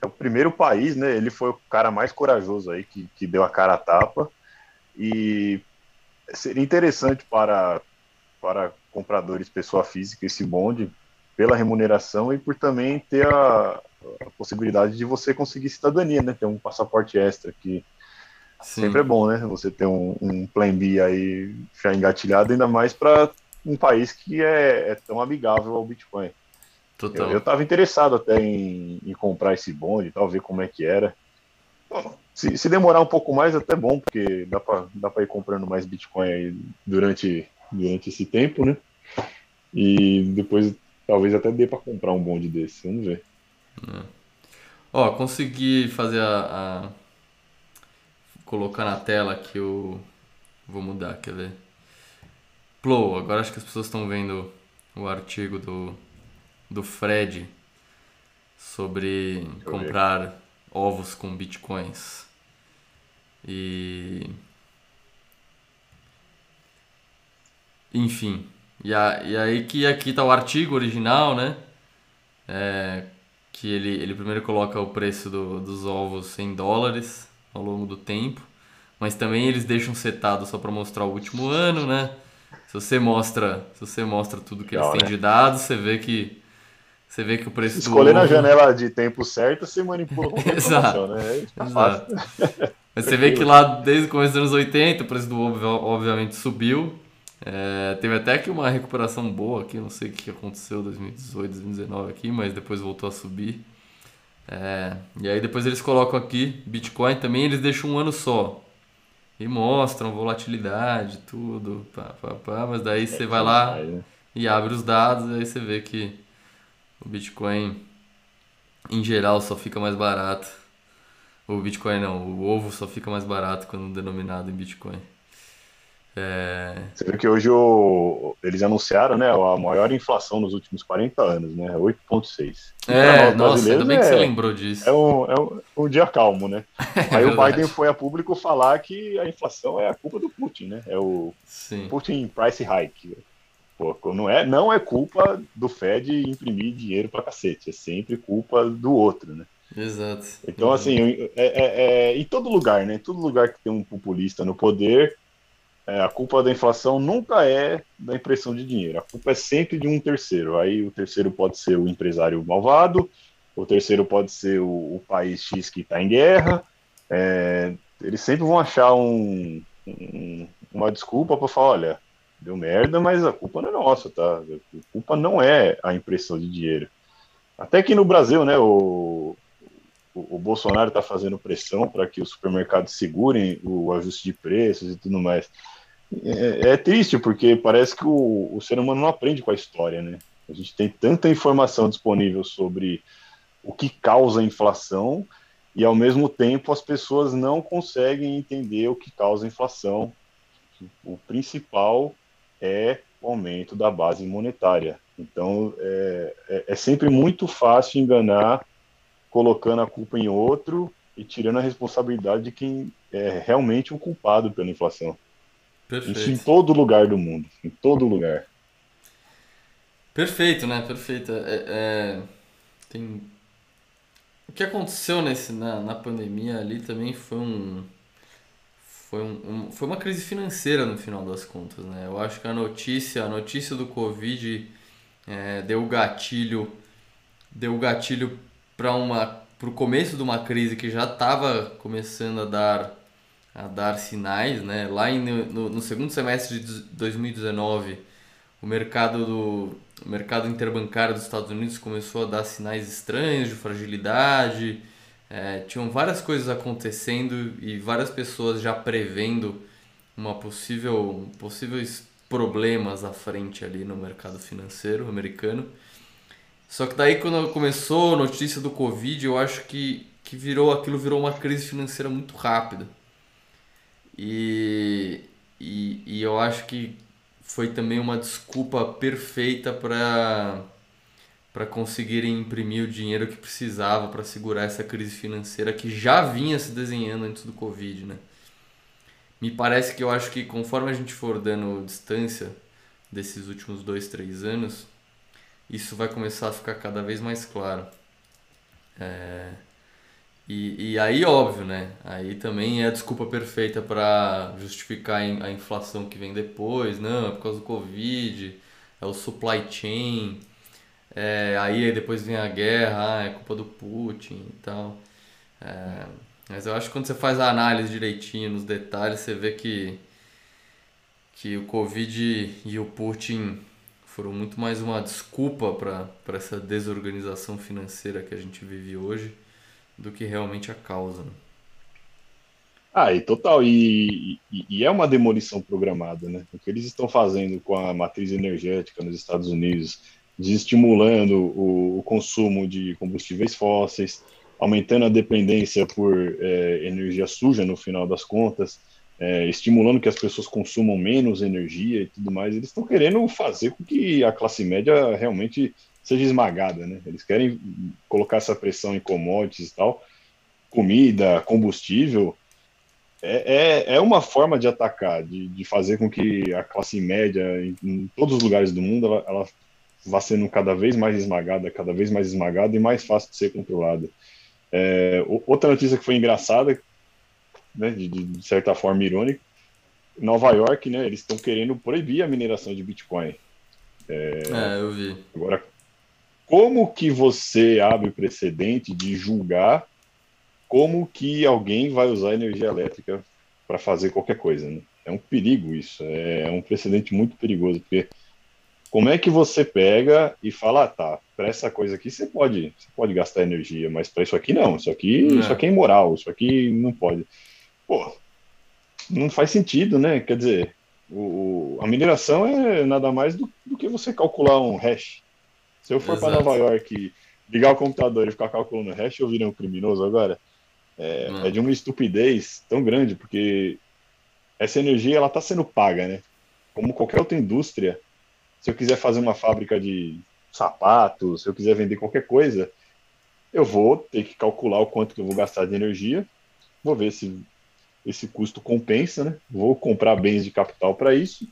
é o primeiro país, né? Ele foi o cara mais corajoso aí que, que deu a cara a tapa. E seria interessante para, para compradores, pessoa física, esse bonde, pela remuneração e por também ter a, a possibilidade de você conseguir cidadania, né? Ter um passaporte extra que Sim. sempre é bom, né? Você ter um, um plan B aí já engatilhado, ainda mais para um país que é, é tão amigável ao Bitcoin. Total. Eu, estava interessado até em, em, comprar esse bonde, tal, ver como é que era. Se, se demorar um pouco mais, até bom, porque dá para dá ir comprando mais Bitcoin aí durante, durante esse tempo, né? E depois talvez até dê para comprar um bonde desse, vamos ver. É. Ó, consegui fazer a, a, colocar na tela que eu vou mudar, quer ver? Plow, agora acho que as pessoas estão vendo o artigo do do Fred sobre comprar ovos com bitcoins. E. Enfim. E, a, e aí que aqui tá o artigo original, né? É, que ele, ele primeiro coloca o preço do, dos ovos em dólares ao longo do tempo. Mas também eles deixam setado só para mostrar o último ano, né? Se você mostra, se você mostra tudo que eles têm de dados, você vê que você vê que o preço Escolher na janela de tempo certo, você manipula Exato. né? Tá Exato. Mas você vê que lá desde o começo dos anos 80 o preço do ovo obviamente subiu. É, teve até que uma recuperação boa aqui, não sei o que aconteceu em 2018, 2019 aqui, mas depois voltou a subir. É, e aí depois eles colocam aqui Bitcoin também, eles deixam um ano só. E mostram volatilidade, tudo, pá, pá, pá, mas daí você vai lá né? e abre os dados, aí você vê que o Bitcoin em geral só fica mais barato. O Bitcoin não, o ovo só fica mais barato quando denominado em Bitcoin. É... Você viu que hoje o... eles anunciaram né, a maior inflação nos últimos 40 anos, né? 8,6. É, nossa, ainda bem que você é, lembrou disso. É um, é um, um dia calmo, né? É Aí o Biden foi a público falar que a inflação é a culpa do Putin, né? É o Sim. Putin price hike. Pô, não, é, não é culpa do Fed imprimir dinheiro pra cacete, é sempre culpa do outro, né? Exato. Então, assim, é, é, é, em todo lugar, né? Em todo lugar que tem um populista no poder, é, a culpa da inflação nunca é da impressão de dinheiro, a culpa é sempre de um terceiro. Aí o terceiro pode ser o empresário malvado, o terceiro pode ser o, o país X que está em guerra. É, eles sempre vão achar um, um, uma desculpa para falar: olha, deu merda, mas a culpa não é nossa, tá? A culpa não é a impressão de dinheiro. Até que no Brasil, né, o, o, o Bolsonaro está fazendo pressão para que os supermercados segurem o ajuste de preços e tudo mais. É, é, triste, porque parece que o, o, ser humano não aprende com a história, né? A gente tem tanta informação disponível sobre o que causa a inflação e, ao mesmo tempo, as pessoas não conseguem entender o que causa a inflação. O principal é o aumento da base monetária. Então, é, é, é sempre muito fácil enganar colocando a culpa em outro e tirando a responsabilidade de quem é realmente o culpado pela inflação. Perfeito. Isso em todo lugar do mundo, em todo lugar. Perfeito, né? Perfeito. É, é, tem... O que aconteceu nesse, na, na pandemia ali também foi um, foi, um, um, foi uma crise financeira no final das contas, né? Eu acho que a notícia, a notícia do Covid é, deu gatilho, deu gatilho para uma para o começo de uma crise que já estava começando a dar a dar sinais, né? Lá em, no, no, segundo semestre de 2019, o mercado do o mercado interbancário dos Estados Unidos começou a dar sinais estranhos de fragilidade. É, tinham várias coisas acontecendo e várias pessoas já prevendo uma possível possíveis problemas à frente ali no mercado financeiro americano. Só que daí quando começou a notícia do Covid, eu acho que, que virou aquilo virou uma crise financeira muito rápida. E, e, e eu acho que foi também uma desculpa perfeita para para conseguirem imprimir o dinheiro que precisava para segurar essa crise financeira que já vinha se desenhando antes do Covid, né? Me parece que eu acho que conforme a gente for dando distância desses últimos dois, três anos, isso vai começar a ficar cada vez mais claro. É... E, e aí, óbvio, né? Aí também é a desculpa perfeita para justificar a inflação que vem depois. Não, é por causa do Covid, é o supply chain. É, aí depois vem a guerra, ah, é culpa do Putin e tal. É, mas eu acho que quando você faz a análise direitinho, nos detalhes, você vê que, que o Covid e o Putin foram muito mais uma desculpa para essa desorganização financeira que a gente vive hoje do que realmente a causa. Né? Ah, e total, e, e, e, é uma demolição programada, né? O que eles estão fazendo com a matriz energética nos Estados Unidos, desestimulando o, o consumo de combustíveis fósseis, aumentando a dependência por é, energia suja no final das contas, é, estimulando que as pessoas consumam menos energia e tudo mais, eles estão querendo fazer com que a classe média realmente seja esmagada, né? Eles querem colocar essa pressão em commodities e tal, comida, combustível, é, é, é uma forma de atacar, de, de fazer com que a classe média, em, em todos os lugares do mundo, ela, ela vá sendo cada vez mais esmagada, cada vez mais esmagada e mais fácil de ser controlada. É, outra notícia que foi engraçada, né, de, de certa forma irônica, Nova York, né, eles estão querendo proibir a mineração de Bitcoin. É, é, eu vi. Agora, como que você abre precedente de julgar como que alguém vai usar energia elétrica para fazer qualquer coisa? Né? É um perigo isso, é um precedente muito perigoso, porque como é que você pega e fala, ah, tá, para essa coisa aqui você pode, você pode gastar energia, mas para isso aqui não, isso aqui, é. isso aqui é imoral, isso aqui não pode. Pô, não faz sentido, né? Quer dizer, o, a mineração é nada mais do, do que você calcular um hash. Se eu for para Nova York ligar o computador e ficar calculando hash, eu virei um criminoso agora. É, é, de uma estupidez tão grande, porque essa energia ela está sendo paga, né? Como qualquer outra indústria, se eu quiser fazer uma fábrica de sapatos, se eu quiser vender qualquer coisa, eu vou ter que calcular o quanto que eu vou gastar de energia, vou ver se esse custo compensa, né? Vou comprar bens de capital para isso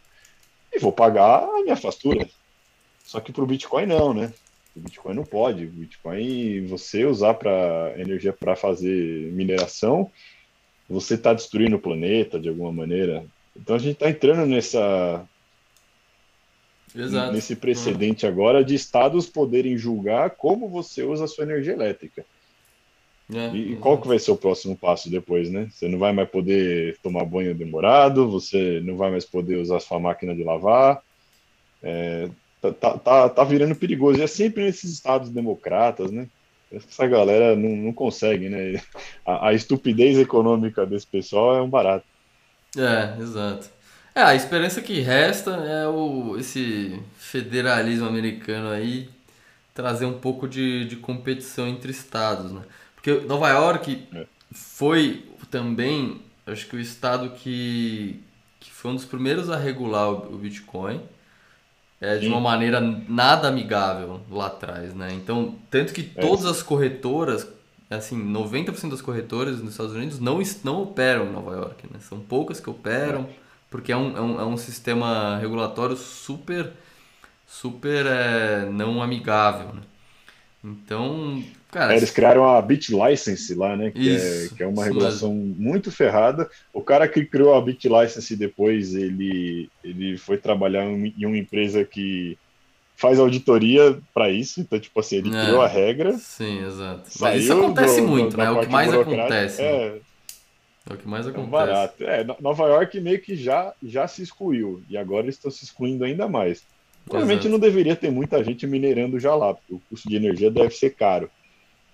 e vou pagar a minha fatura. Só que para o Bitcoin não, né? O Bitcoin não pode. O Bitcoin, você usar para energia para fazer mineração, você está destruindo o planeta de alguma maneira. Então a gente está entrando nessa Exato. nesse precedente uhum. agora de estados poderem julgar como você usa a sua energia elétrica. É, e exato. qual que vai ser o próximo passo depois, né? Você não vai mais poder tomar banho demorado, você não vai mais poder usar sua máquina de lavar. É, tá, tá, tá, virando perigoso. E é sempre nesses estados democratas, né? Essa galera não, não consegue, né? A, a estupidez econômica desse pessoal é um barato. É, exato. É, a esperança que resta é o, esse federalismo americano aí trazer um pouco de, de competição entre estados, né? Porque Nova York é. foi também, acho que o estado que, que foi um dos primeiros a regular o, o Bitcoin é, de uma maneira nada amigável lá atrás, né? Então, tanto que é. todas as corretoras, assim, 90% das corretoras nos Estados Unidos não, não operam em Nova York, né? São poucas que operam. É porque é um, é um, é um sistema regulatório super, super é, não amigável, né? Então, cara... É, eles criaram a BitLicense lá, né? Que, é, isso, é, que é uma regulação mesmo. muito ferrada. O cara que criou a BitLicense depois, ele, ele foi trabalhar em uma empresa que faz auditoria para isso, então, tipo assim, ele é, criou a regra. Sim, exato. Mas isso acontece do, muito, do, né? É o que mais acontece. É, é o que mais acontece. É barato. É, Nova York meio que já, já se excluiu, e agora eles estão se excluindo ainda mais. Provavelmente não deveria ter muita gente minerando já lá, porque o custo de energia deve ser caro.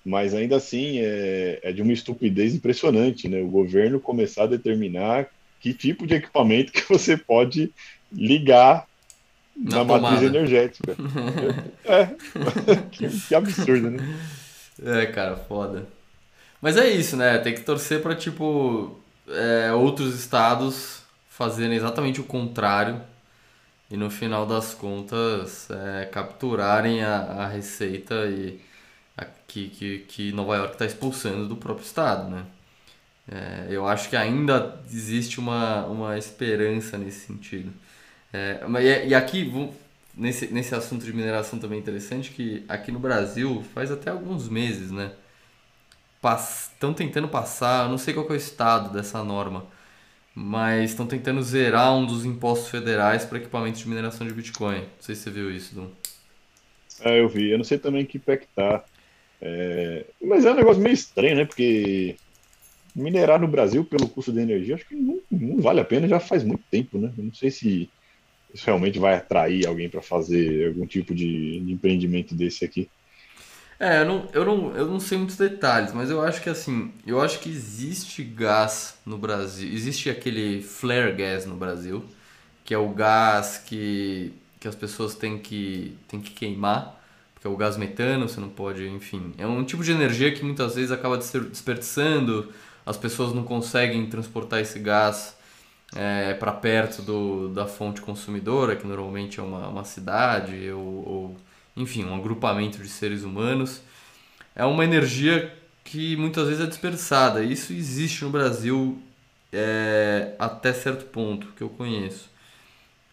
Mas ainda assim é, é de uma estupidez impressionante, né? O governo começar a determinar que tipo de equipamento que você pode ligar na, na matriz energética. é, que, que absurdo, né? É, cara, foda. Mas é isso, né? Tem que torcer para tipo é, outros estados fazerem exatamente o contrário e no final das contas é, capturarem a, a receita e que, que, que Nova York está expulsando do próprio estado, né? É, eu acho que ainda existe uma, uma esperança nesse sentido. É, e, e aqui, nesse, nesse assunto de mineração também é interessante, que aqui no Brasil faz até alguns meses, né? estão tentando passar, não sei qual é o estado dessa norma, mas estão tentando zerar um dos impostos federais para equipamentos de mineração de Bitcoin. Não sei se você viu isso, Dum. É, eu vi. Eu não sei também que pé que tá. É... Mas é um negócio meio estranho, né? Porque minerar no Brasil pelo custo de energia, acho que não, não vale a pena já faz muito tempo, né? Eu não sei se isso realmente vai atrair alguém para fazer algum tipo de, de empreendimento desse aqui. É, eu não, eu, não, eu não sei muitos detalhes, mas eu acho que assim, eu acho que existe gás no Brasil, existe aquele flare gas no Brasil, que é o gás que, que as pessoas têm que, têm que queimar, porque é o gás metano, você não pode, enfim, é um tipo de energia que muitas vezes acaba desperdiçando, as pessoas não conseguem transportar esse gás é, para perto do, da fonte consumidora, que normalmente é uma, uma cidade ou, ou enfim, um agrupamento de seres humanos. É uma energia que muitas vezes é dispersada. Isso existe no Brasil é, até certo ponto que eu conheço.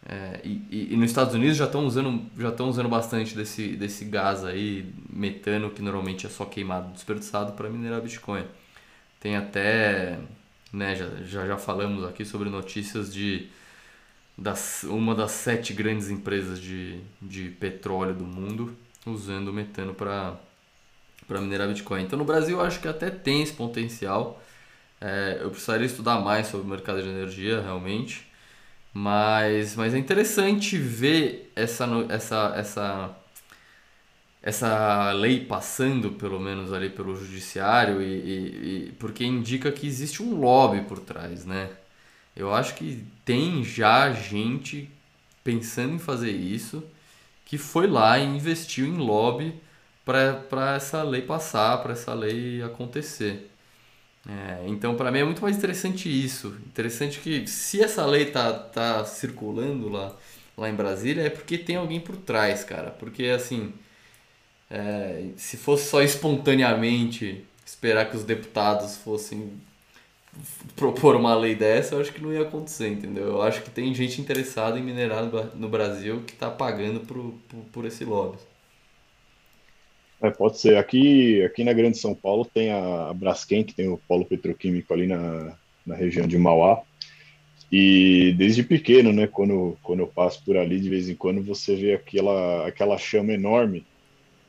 É, e, e, nos Estados Unidos já estão usando, já usando bastante desse, desse gás aí, metano, que normalmente é só queimado, desperdiçado para minerar Bitcoin. Tem até, né, já, já, já falamos aqui sobre notícias de das, uma das sete grandes empresas de, de petróleo do mundo usando metano para minerar Bitcoin. Então no Brasil eu acho que até tem esse potencial. É, eu precisaria estudar mais sobre o mercado de energia realmente. Mas, mas é interessante ver essa, essa, essa, essa lei passando, pelo menos ali pelo judiciário, e, e, e porque indica que existe um lobby por trás, né? Eu acho que tem já gente pensando em fazer isso que foi lá e investiu em lobby para essa lei passar, para essa lei acontecer. É, então, para mim é muito mais interessante isso. Interessante que se essa lei tá, tá circulando lá, lá em Brasília, é porque tem alguém por trás, cara. Porque, assim, é, se fosse só espontaneamente esperar que os deputados fossem propor uma lei dessa, eu acho que não ia acontecer, entendeu? Eu acho que tem gente interessada em minerar no Brasil que está pagando por, por, por esse lobby. É, pode ser. Aqui, aqui na Grande São Paulo tem a Braskem, que tem o polo petroquímico ali na, na região de Mauá. E desde pequeno, né, quando, quando eu passo por ali, de vez em quando você vê aquela, aquela chama enorme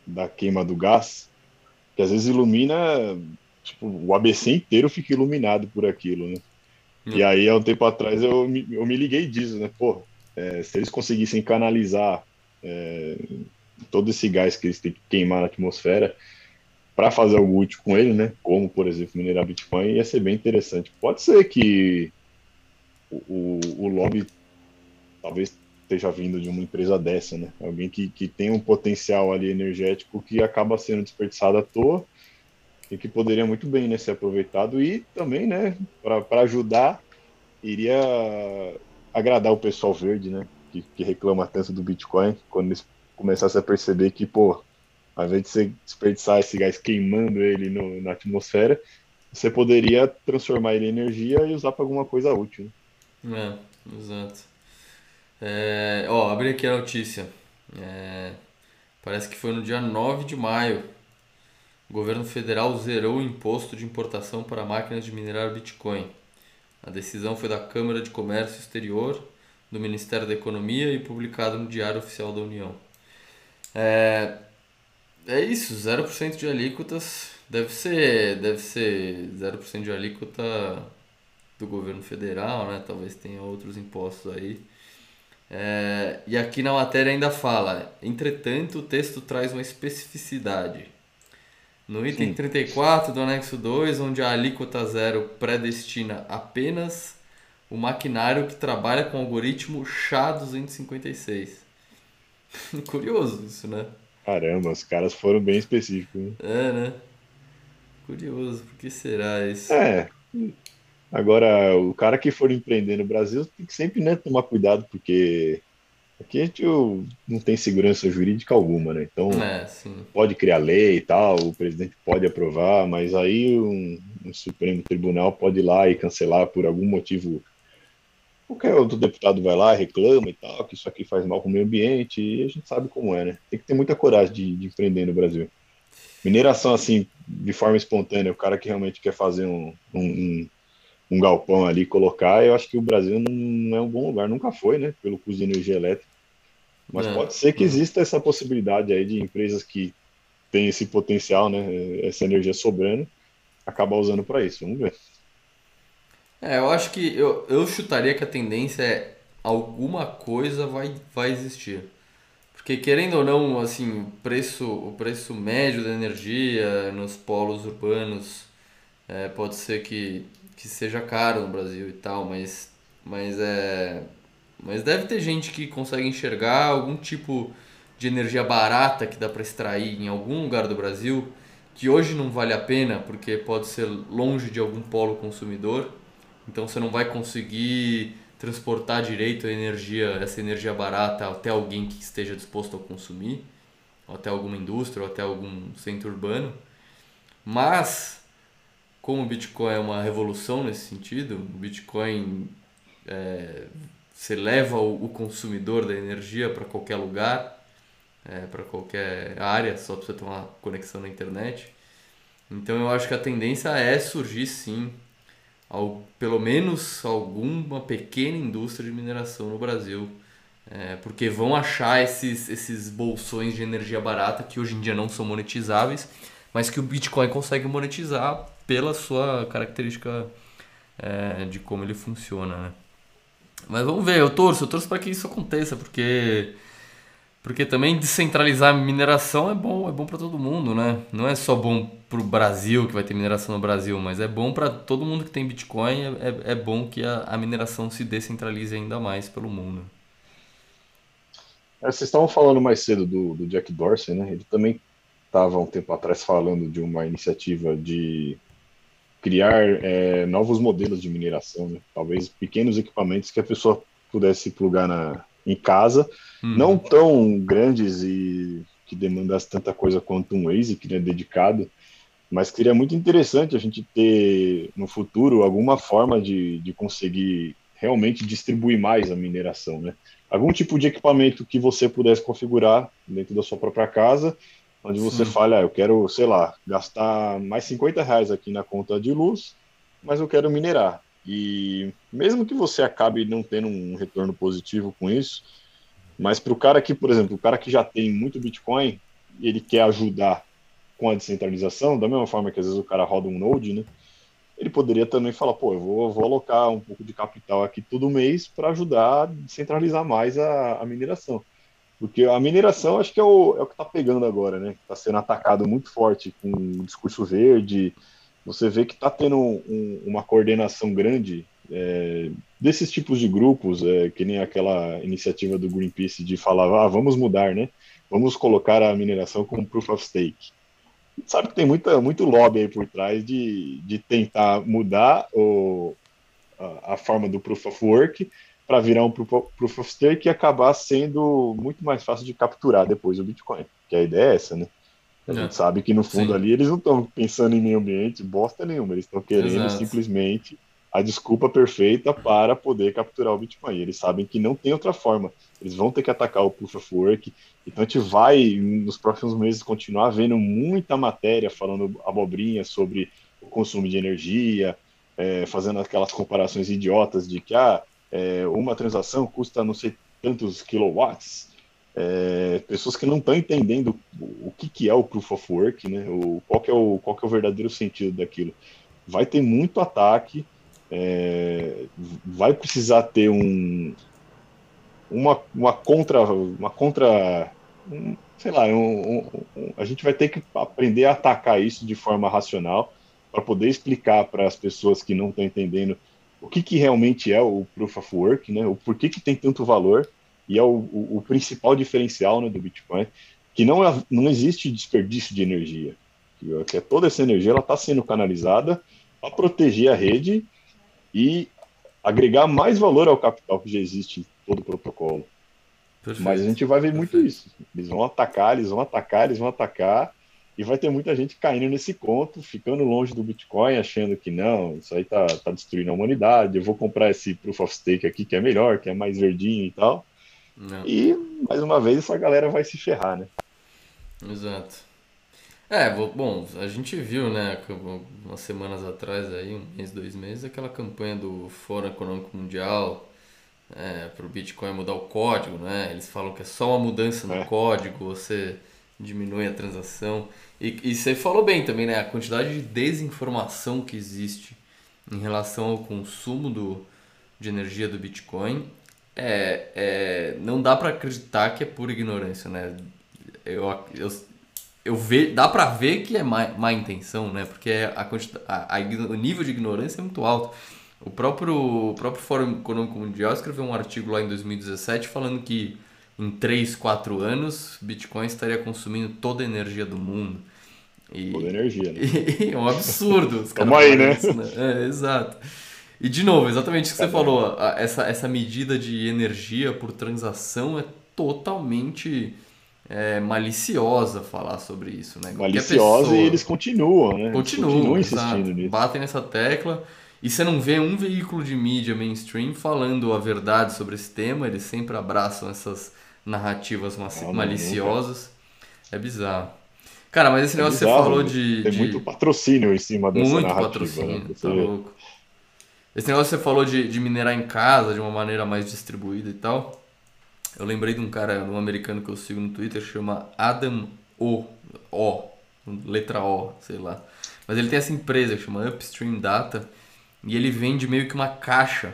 da queima do gás, que às vezes ilumina, tipo, o ABC inteiro fica iluminado por aquilo, né? Hum. E aí, há um tempo atrás, eu me, eu me liguei disso, né? Pô, é, se eles conseguissem canalizar é, todo esse gás que eles têm que queimar na atmosfera para fazer algo útil com ele, né? Como, por exemplo, minerar Bitcoin, ia ser bem interessante. Pode ser que o, o, o lobby talvez esteja vindo de uma empresa dessa, né? Alguém que, que tem um potencial ali energético que acaba sendo desperdiçado à toa e que poderia muito bem né, ser aproveitado e também, né, para ajudar, iria agradar o pessoal verde, né, que, que reclama tanto do Bitcoin, quando eles começassem a perceber que, pô, ao invés de você desperdiçar esse gás queimando ele no, na atmosfera, você poderia transformar ele em energia e usar para alguma coisa útil. Né? É, exato. É, ó, abri aqui a notícia. É, parece que foi no dia 9 de maio. O governo federal zerou o imposto de importação para máquinas de minerar Bitcoin. A decisão foi da Câmara de Comércio Exterior, do Ministério da Economia e publicado no Diário Oficial da União. É, é isso, 0% de alíquotas. Deve ser, deve ser 0% de alíquota do governo federal, né? Talvez tenha outros impostos aí. É, e aqui na matéria ainda fala: entretanto, o texto traz uma especificidade. No item Sim. 34 do anexo 2, onde a alíquota zero predestina apenas o maquinário que trabalha com o algoritmo SHA-256. Curioso isso, né? Caramba, os caras foram bem específicos. Né? É, né? Curioso, por que será isso? É, Agora, o cara que for empreender no Brasil tem que sempre né, tomar cuidado, porque aqui a gente não tem segurança jurídica alguma, né? Então, é, pode criar lei e tal, o presidente pode aprovar, mas aí um, um, Supremo Tribunal pode ir lá e cancelar por algum motivo. Qualquer outro deputado vai lá, reclama e tal, que isso aqui faz mal para o meio ambiente, e a gente sabe como é, né? Tem que ter muita coragem de, de empreender no Brasil. Mineração, assim, de forma espontânea, o cara que realmente quer fazer um, um um galpão ali colocar, eu acho que o Brasil não é um bom lugar, nunca foi, né, pelo custo de energia elétrica. Mas é, pode ser que é. exista essa possibilidade aí de empresas que têm esse potencial, né, essa energia sobrando, acabar usando para isso. Vamos ver. É, eu acho que eu, eu chutaria que a tendência é alguma coisa vai, vai existir. Porque querendo ou não, assim, o preço, o preço médio da energia nos polos urbanos é, pode ser que que seja caro no Brasil e tal, mas, mas é. Mas deve ter gente que consegue enxergar algum tipo de energia barata que dá para extrair em algum lugar do Brasil, que hoje não vale a pena porque pode ser longe de algum polo consumidor. Então você não vai conseguir transportar direito a energia, essa energia barata até alguém que esteja disposto a consumir, ou até alguma indústria, ou até algum centro urbano. Mas como o Bitcoin é uma revolução nesse sentido, o Bitcoin é, você leva o, o consumidor da energia para qualquer lugar, é, para qualquer área, só para você ter uma conexão na internet. Então eu acho que a tendência é surgir sim, ao, pelo menos alguma pequena indústria de mineração no Brasil. É, porque vão achar esses, esses bolsões de energia barata que hoje em dia não são monetizáveis, mas que o Bitcoin consegue monetizar pela sua característica é, de como ele funciona, né? Mas vamos ver, eu torço, eu torço para que isso aconteça, porque porque também descentralizar a mineração é bom, é bom para todo mundo, né? Não é só bom para o Brasil que vai ter mineração no Brasil, mas é bom para todo mundo que tem Bitcoin. É, é, é bom que a, a, mineração se descentralize ainda mais pelo mundo. É, vocês estavam falando mais cedo do, do Jack Dorsey, né? Ele também estava um tempo atrás falando de uma iniciativa de criar é, novos modelos de mineração, né? talvez pequenos equipamentos que a pessoa pudesse plugar na, em casa, uhum. não tão grandes e que demandasse tanta coisa quanto um ASIC né, dedicado, mas seria muito interessante a gente ter no futuro alguma forma de, de conseguir realmente distribuir mais a mineração, né? Algum tipo de equipamento que você pudesse configurar dentro da sua própria casa, onde você Sim. fala, ah, eu quero, sei lá, gastar mais 50 reais aqui na conta de luz, mas eu quero minerar. E mesmo que você acabe não tendo um retorno positivo com isso, mas para o cara que, por exemplo, o cara que já tem muito Bitcoin, ele quer ajudar com a descentralização, da mesma forma que às vezes o cara roda um Node, né? Ele poderia também falar, pô, eu vou, vou alocar um pouco de capital aqui todo mês para ajudar a descentralizar mais a, a, mineração. Porque a mineração acho que é o, é o que está pegando agora, né? Está sendo atacado muito forte com o discurso verde. Você vê que está tendo um, uma coordenação grande é, desses tipos de grupos, é, que nem aquela iniciativa do Greenpeace de falar, ah, vamos mudar, né? Vamos colocar a mineração como proof of stake sabe que tem muita, muito lobby aí por trás de, de tentar mudar o, a, a forma do Proof of Work para virar um proof of, Stake e acabar sendo muito mais fácil de capturar depois o Bitcoin. Que a ideia é essa, né? A é. gente sabe que no fundo Sim. ali eles não estão pensando em meio ambiente, bosta nenhuma, eles estão querendo Exato. simplesmente a desculpa perfeita para poder capturar o Bitcoin. Eles sabem que não tem outra forma. Eles vão ter que atacar o Proof of Work. Então a gente vai, nos próximos meses, continuar vendo muita matéria falando abobrinha sobre o consumo de energia, é, fazendo aquelas comparações idiotas de que ah, é, uma transação custa não sei tantos kilowatts. É, pessoas que não estão entendendo o que, que é o Proof of Work, né? o, qual, que é o, qual que é o verdadeiro sentido daquilo. Vai ter muito ataque, é, vai precisar ter um, uma, uma contra, uma contra, um, sei lá, um, um, a gente vai ter que aprender a atacar isso de forma racional para poder explicar para as pessoas que não estão entendendo o que, que realmente é o Proof of Work, né, o porquê que tem tanto valor e é o, o, o principal diferencial né, do Bitcoin, que não, é, não existe desperdício de energia, que é toda essa energia ela está sendo canalizada para proteger a rede e agregar mais valor ao capital que já existe em todo o protocolo. Perfeito. Mas a gente vai ver muito isso. Eles vão atacar, eles vão atacar, eles vão atacar, e vai ter muita gente caindo nesse conto, ficando longe do Bitcoin, achando que não, isso aí tá, tá destruindo a humanidade, eu vou comprar esse Proof of Stake aqui que é melhor, que é mais verdinho e tal. Não. E, mais uma vez, essa galera vai se ferrar, né? Exato. É, bom, a gente viu, né, umas semanas atrás, aí, um mês, dois meses, aquela campanha do Fórum Econômico Mundial é, para o Bitcoin mudar o código, né? Eles falam que é só uma mudança no é. código, você diminui a transação. E, e você falou bem também, né? A quantidade de desinformação que existe em relação ao consumo do, de energia do Bitcoin é, é não dá para acreditar que é pura ignorância, né? Eu, eu, eu ve, dá para ver que é má, má intenção, né? Porque a, a, a, o nível de ignorância é muito alto. O próprio, o próprio Fórum Econômico Mundial escreveu um artigo lá em 2017 falando que em 3, 4 anos Bitcoin estaria consumindo toda a energia do mundo. E, toda a energia, né? E, é um absurdo. Os aí, né? Isso, né? É, exato. E de novo, exatamente o que você falou, essa, essa medida de energia por transação é totalmente é, maliciosa falar sobre isso, né? Maliciosa e eles continuam, né? Continuam, continuam insistindo nisso. Batem nessa tecla e você não vê um veículo de mídia mainstream falando a verdade sobre esse tema, eles sempre abraçam essas narrativas ah, maliciosas. É bizarro. Cara, mas esse é negócio bizarro, você falou de. Tem de... muito patrocínio em cima dessa muito narrativa. Muito patrocínio, né? tá louco. Esse negócio você falou de, de minerar em casa de uma maneira mais distribuída e tal. Eu lembrei de um cara, um americano que eu sigo no Twitter, chama Adam O. O. Letra O, sei lá. Mas ele tem essa empresa que chama Upstream Data e ele vende meio que uma caixa.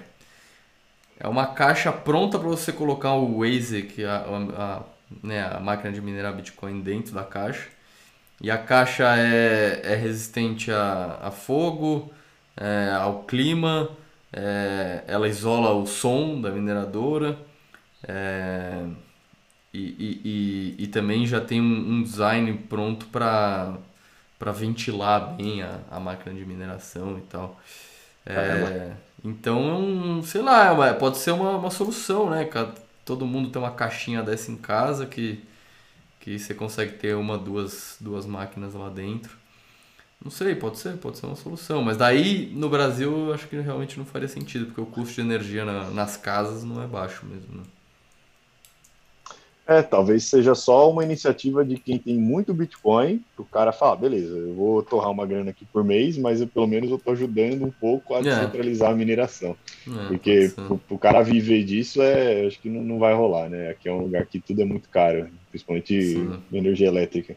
É uma caixa pronta para você colocar o ASIC, a, a, a, né, a máquina de minerar Bitcoin dentro da caixa. E a caixa é, é resistente a, a fogo, é, ao clima, é, ela isola o som da mineradora é, e, e, e, e, também já tem um, design pronto para para ventilar bem a, a máquina de mineração e tal. É, então, sei lá, pode ser uma, uma solução, né? Todo mundo tem uma caixinha dessa em casa que, que você consegue ter uma, duas, duas máquinas lá dentro. Não sei, pode ser, pode ser uma solução. Mas daí no Brasil eu acho que realmente não faria sentido, porque o custo de energia na, nas casas não é baixo mesmo. Né? É, talvez seja só uma iniciativa de quem tem muito Bitcoin, o cara fala, beleza, eu vou torrar uma grana aqui por mês, mas eu, pelo menos eu estou ajudando um pouco a é. descentralizar a mineração. É, Porque o cara viver disso, é, acho que não, não vai rolar, né? Aqui é um lugar que tudo é muito caro, principalmente Sim. energia elétrica.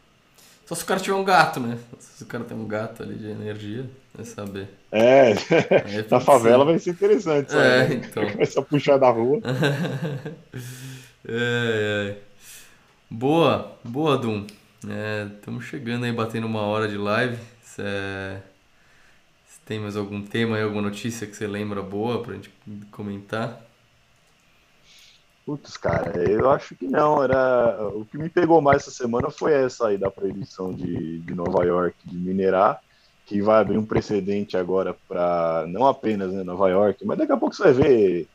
Só se o cara tiver um gato, né? Se o cara tem um gato ali de energia, vai saber. É, na favela vai ser interessante. Sabe? É, então. Começa a puxar da rua. É, é. Boa, boa, Dum. Estamos é, chegando aí, batendo uma hora de live. Se, é, tem mais algum tema aí, alguma notícia que você lembra boa pra gente comentar? Putz, cara, eu acho que não. Era o que me pegou mais essa semana foi essa aí da proibição de, de Nova York de minerar, que vai abrir um precedente agora para não apenas né, Nova York, mas daqui a pouco você vai ver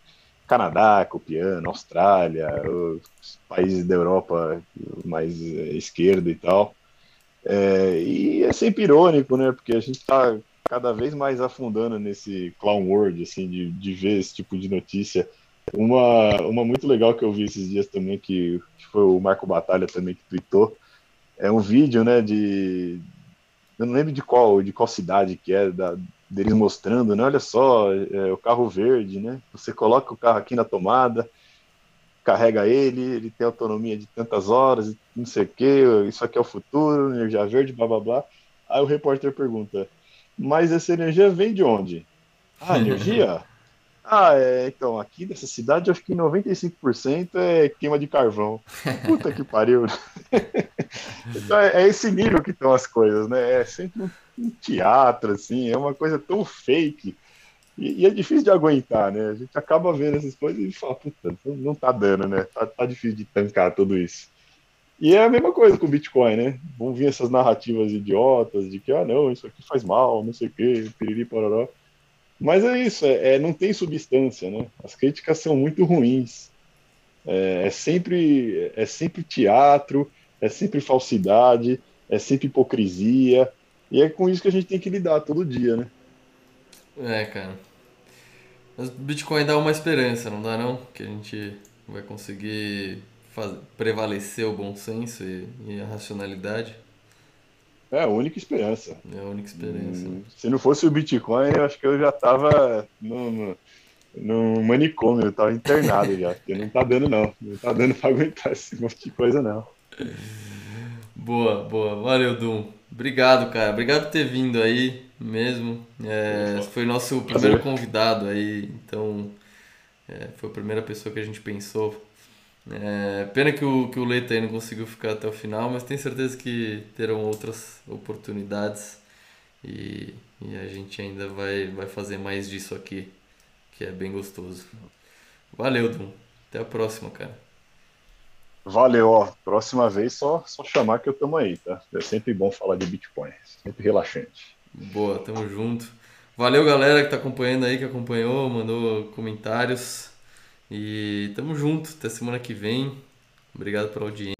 Canadá copiando, Austrália, países da Europa mais eh, esquerda e tal. É, e é sempre irônico, né? Porque a gente está cada vez mais afundando nesse clown world, assim, de, de ver esse tipo de notícia. Uma, uma muito legal que eu vi esses dias também, que, que foi o Marco Batalha também que tweetou, é um vídeo, né, de... Eu não lembro de qual, de qual cidade que é, da, deles mostrando, né? Olha só, é, o carro verde, né? Você coloca o carro aqui na tomada, carrega ele, ele tem autonomia de tantas horas, não sei o que, isso aqui é o futuro, energia verde, blá blá blá. Aí o repórter pergunta, mas essa energia vem de onde? Ah, energia? ah, é, então, aqui nessa cidade, acho que 95% é queima de carvão. Puta que pariu. então, é, é, esse nível que estão as coisas, né? É sempre um um teatro, assim, é uma coisa tão fake. E, e, é difícil de aguentar, né? A gente acaba vendo essas coisas e fala, puta, não tá dando, né? Tá, tá difícil de tancar tudo isso. E é a mesma coisa com o Bitcoin, né? Vão vir essas narrativas idiotas de que, ah, não, isso aqui faz mal, não sei o quê, piriri, pororó. Mas é isso, é, é, não tem substância, né? As críticas são muito ruins. É, é, sempre, é sempre teatro, é sempre falsidade, é sempre hipocrisia, e é com isso que a gente tem que lidar todo dia, né? É, cara. Mas Bitcoin dá uma esperança, não dá não? Que a gente vai conseguir fazer, prevalecer o bom senso e, e, a racionalidade. É a única esperança. É a única esperança. Hum, se não fosse o Bitcoin, eu acho que eu já tava no, no, no manicômio, eu tava internado já, porque não tá dando não. Não tá dando pra aguentar esse monte de coisa não. Boa, boa. Valeu, Dum. Obrigado, cara. Obrigado por ter vindo aí mesmo. É, foi nosso primeiro convidado aí, então é, foi a primeira pessoa que a gente pensou. É, pena que o, que o Leite aí não conseguiu ficar até o final, mas tenho certeza que terão outras oportunidades e, e a gente ainda vai, vai fazer mais disso aqui, que é bem gostoso. Valeu, Dum. Até a próxima, cara. Valeu, ó. Próxima vez só, só chamar que eu tamo aí, tá? É sempre bom falar de Bitcoin, sempre relaxante. Boa, tamo junto. Valeu, galera que tá acompanhando aí, que acompanhou, mandou comentários. E tamo junto, até semana que vem. Obrigado pela audiência.